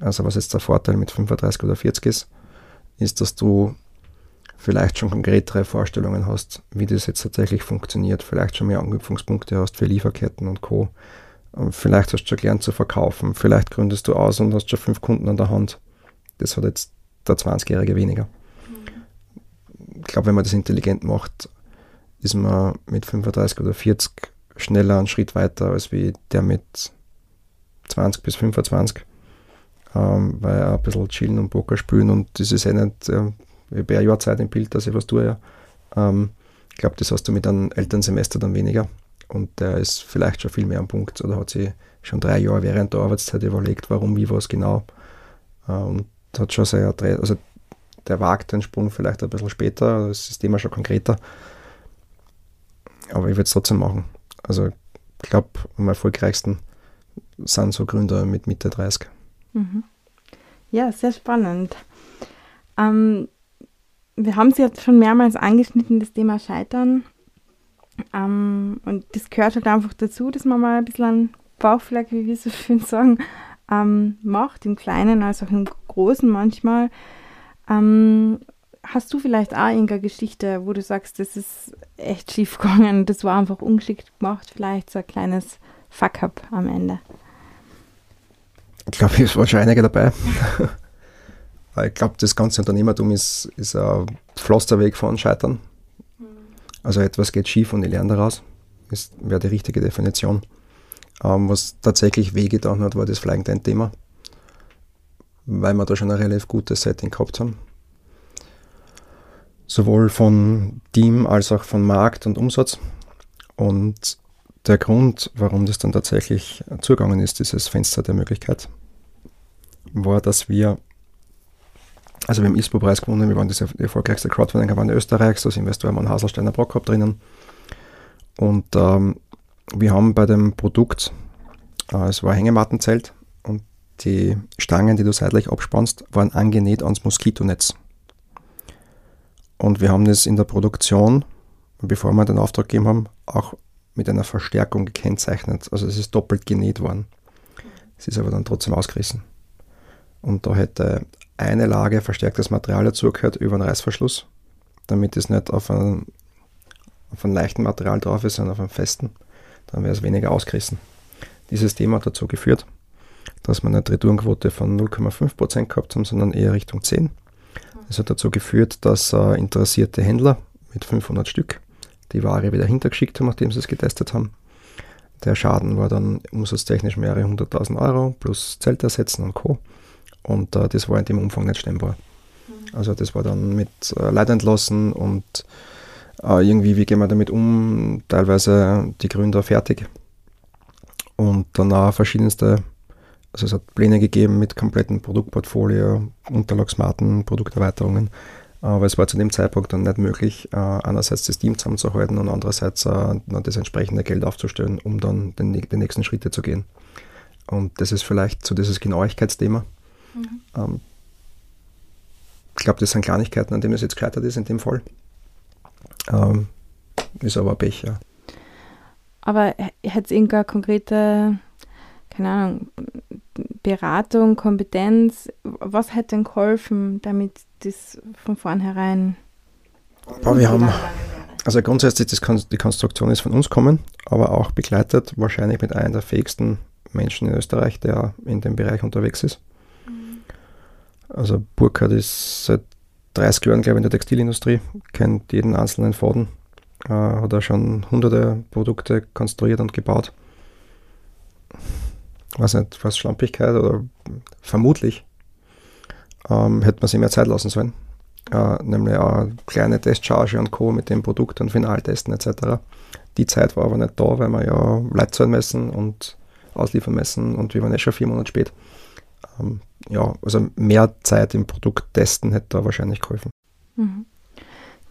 Also was jetzt der Vorteil mit 35 oder 40 ist, ist, dass du vielleicht schon konkretere Vorstellungen hast, wie das jetzt tatsächlich funktioniert, vielleicht schon mehr Anknüpfungspunkte hast für Lieferketten und Co. Vielleicht hast du schon gelernt zu verkaufen, vielleicht gründest du aus und hast schon fünf Kunden an der Hand. Das hat jetzt der 20-Jährige weniger. Ich glaube, wenn man das intelligent macht, ist man mit 35 oder 40 schneller einen Schritt weiter als wie der mit 20 bis 25, ähm, weil er ein bisschen chillen und Poker spielen und das ist eh nicht, äh, ich habe ein Jahr Zeit im Bild, dass ich was tue. Ja. Ähm, ich glaube, das hast du mit einem Elternsemester dann weniger und der ist vielleicht schon viel mehr am Punkt oder hat sich schon drei Jahre während der Arbeitszeit überlegt, warum, wie, was genau äh, und hat schon sehr, also der wagt den Sprung vielleicht ein bisschen später, das ist das schon konkreter, aber ich würde es trotzdem machen. Also ich glaube, am erfolgreichsten sind so Gründer mit Mitte 30.
Mhm. Ja, sehr spannend. Ähm, wir haben es jetzt schon mehrmals angeschnitten, das Thema Scheitern. Ähm, und das gehört halt einfach dazu, dass man mal ein bisschen einen Bauchfleck, wie wir so schön sagen, ähm, macht, im Kleinen als auch im Großen manchmal. Ähm, hast du vielleicht auch irgendeine Geschichte, wo du sagst, das ist echt schief gegangen, das war einfach ungeschickt gemacht, vielleicht so ein kleines Fuck-up am Ende?
Ich glaube, es waren schon einige dabei. (laughs) ich glaube, das ganze Unternehmertum ist, ist ein Pflasterweg von Scheitern. Also etwas geht schief und ich lerne daraus. Das wäre die richtige Definition. Ähm, was tatsächlich wehgetan hat, war das fliegende Endthema, weil wir da schon ein relativ gutes Setting gehabt haben. Sowohl von Team als auch von Markt und Umsatz. Und der Grund, warum das dann tatsächlich zugegangen ist, dieses Fenster der Möglichkeit, war, dass wir, also wir haben ISPO-Preis gewonnen, wir waren das erfolgreichste Crowdfunding-Kampagne Österreichs, als Investor einen Haselsteiner Brock gehabt drinnen. Und ähm, wir haben bei dem Produkt, äh, es war ein Hängemattenzelt und die Stangen, die du seitlich abspannst, waren angenäht ans Moskitonetz. Und wir haben das in der Produktion, bevor wir den Auftrag gegeben haben, auch mit einer Verstärkung gekennzeichnet. Also es ist doppelt genäht worden. Es ist aber dann trotzdem ausgerissen. Und da hätte eine Lage verstärktes Material dazugehört über einen Reißverschluss, damit es nicht auf einem, auf einem leichten Material drauf ist, sondern auf einem festen. Dann wäre es weniger ausgerissen. Dieses Thema hat dazu geführt, dass wir eine Retourenquote von 0,5% gehabt haben, sondern eher Richtung 10. Das hat dazu geführt, dass äh, interessierte Händler mit 500 Stück die Ware wieder hintergeschickt haben, nachdem sie es getestet haben. Der Schaden war dann umsatztechnisch mehrere hunderttausend Euro plus Zelt ersetzen und Co. Und äh, das war in dem Umfang nicht stemmbar. Mhm. Also das war dann mit äh, Leid entlassen und äh, irgendwie, wie gehen wir damit um? Teilweise die Gründer fertig. Und dann auch verschiedenste, also es hat Pläne gegeben mit kompletten Produktportfolio, Unterlagsmarten, Produkterweiterungen. Aber es war zu dem Zeitpunkt dann nicht möglich, äh, einerseits das Team zusammenzuhalten und andererseits äh, das entsprechende Geld aufzustellen, um dann den, die nächsten Schritte zu gehen. Und das ist vielleicht so dieses Genauigkeitsthema. Mhm. Ähm, ich glaube, das sind Kleinigkeiten, an denen es jetzt gescheitert ist in dem Fall. Ähm, ist aber Pech, ja.
Aber hätte es irgendeine konkrete, keine Ahnung, Beratung, Kompetenz, was hätte denn geholfen, damit das von vornherein.
Aber wir haben, also grundsätzlich das, die Konstruktion ist von uns kommen, aber auch begleitet wahrscheinlich mit einem der fähigsten Menschen in Österreich, der in dem Bereich unterwegs ist. Mhm. Also Burkhardt ist seit 30 Jahren, glaube ich, in der Textilindustrie, kennt jeden einzelnen Faden, äh, hat er schon hunderte Produkte konstruiert und gebaut. Weiß nicht, was Schlampigkeit oder vermutlich ähm, hätte man sich mehr Zeit lassen sollen. Äh, nämlich eine kleine Testcharge und Co. mit dem Produkt und Finaltesten etc. Die Zeit war aber nicht da, weil wir ja Leitzahlen messen und ausliefern messen und wir waren eh schon vier Monate spät. Ähm, ja, also mehr Zeit im Produkt testen hätte da wahrscheinlich geholfen.
Mhm.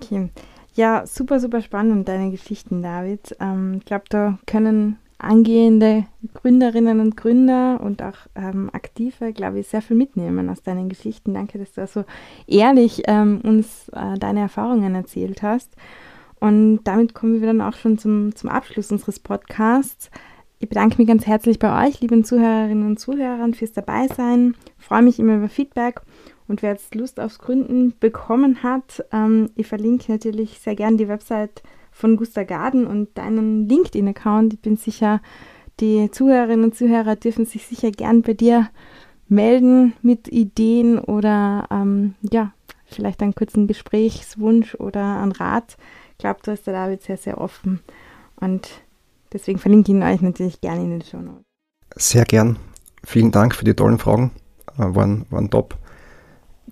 Okay. Ja, super, super spannend, deine Geschichten, David. Ähm, ich glaube, da können angehende Gründerinnen und Gründer und auch ähm, Aktive, glaube ich, sehr viel mitnehmen aus deinen Geschichten. Danke, dass du so ehrlich ähm, uns äh, deine Erfahrungen erzählt hast. Und damit kommen wir dann auch schon zum, zum Abschluss unseres Podcasts. Ich bedanke mich ganz herzlich bei euch, lieben Zuhörerinnen und Zuhörern, fürs Dabeisein. Freue mich immer über Feedback. Und wer jetzt Lust aufs Gründen bekommen hat, ähm, ich verlinke natürlich sehr gerne die Website von Gusta Garden und deinen LinkedIn-Account. Ich bin sicher, die Zuhörerinnen und Zuhörer dürfen sich sicher gern bei dir melden mit Ideen oder ähm, ja, vielleicht einen kurzen Gesprächswunsch oder einen Rat. Ich glaube, da ist der David sehr, sehr offen und deswegen verlinke ich ihn euch natürlich gerne in den Show Notes.
Sehr gern. Vielen Dank für die tollen Fragen. Äh, waren, waren top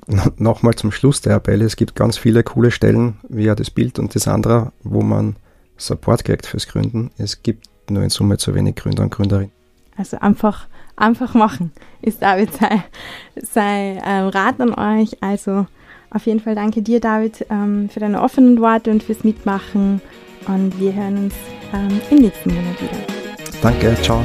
(laughs) nochmal zum Schluss der Appell, es gibt ganz viele coole Stellen, wie ja das Bild und das andere, wo man Support kriegt fürs Gründen. Es gibt nur in Summe zu wenig Gründer und Gründerinnen.
Also einfach, einfach machen, ist David sein, sein ähm, Rat an euch. Also auf jeden Fall danke dir, David, ähm, für deine offenen Worte und fürs Mitmachen. Und wir hören uns ähm, im nächsten Monat wieder.
Danke, ciao.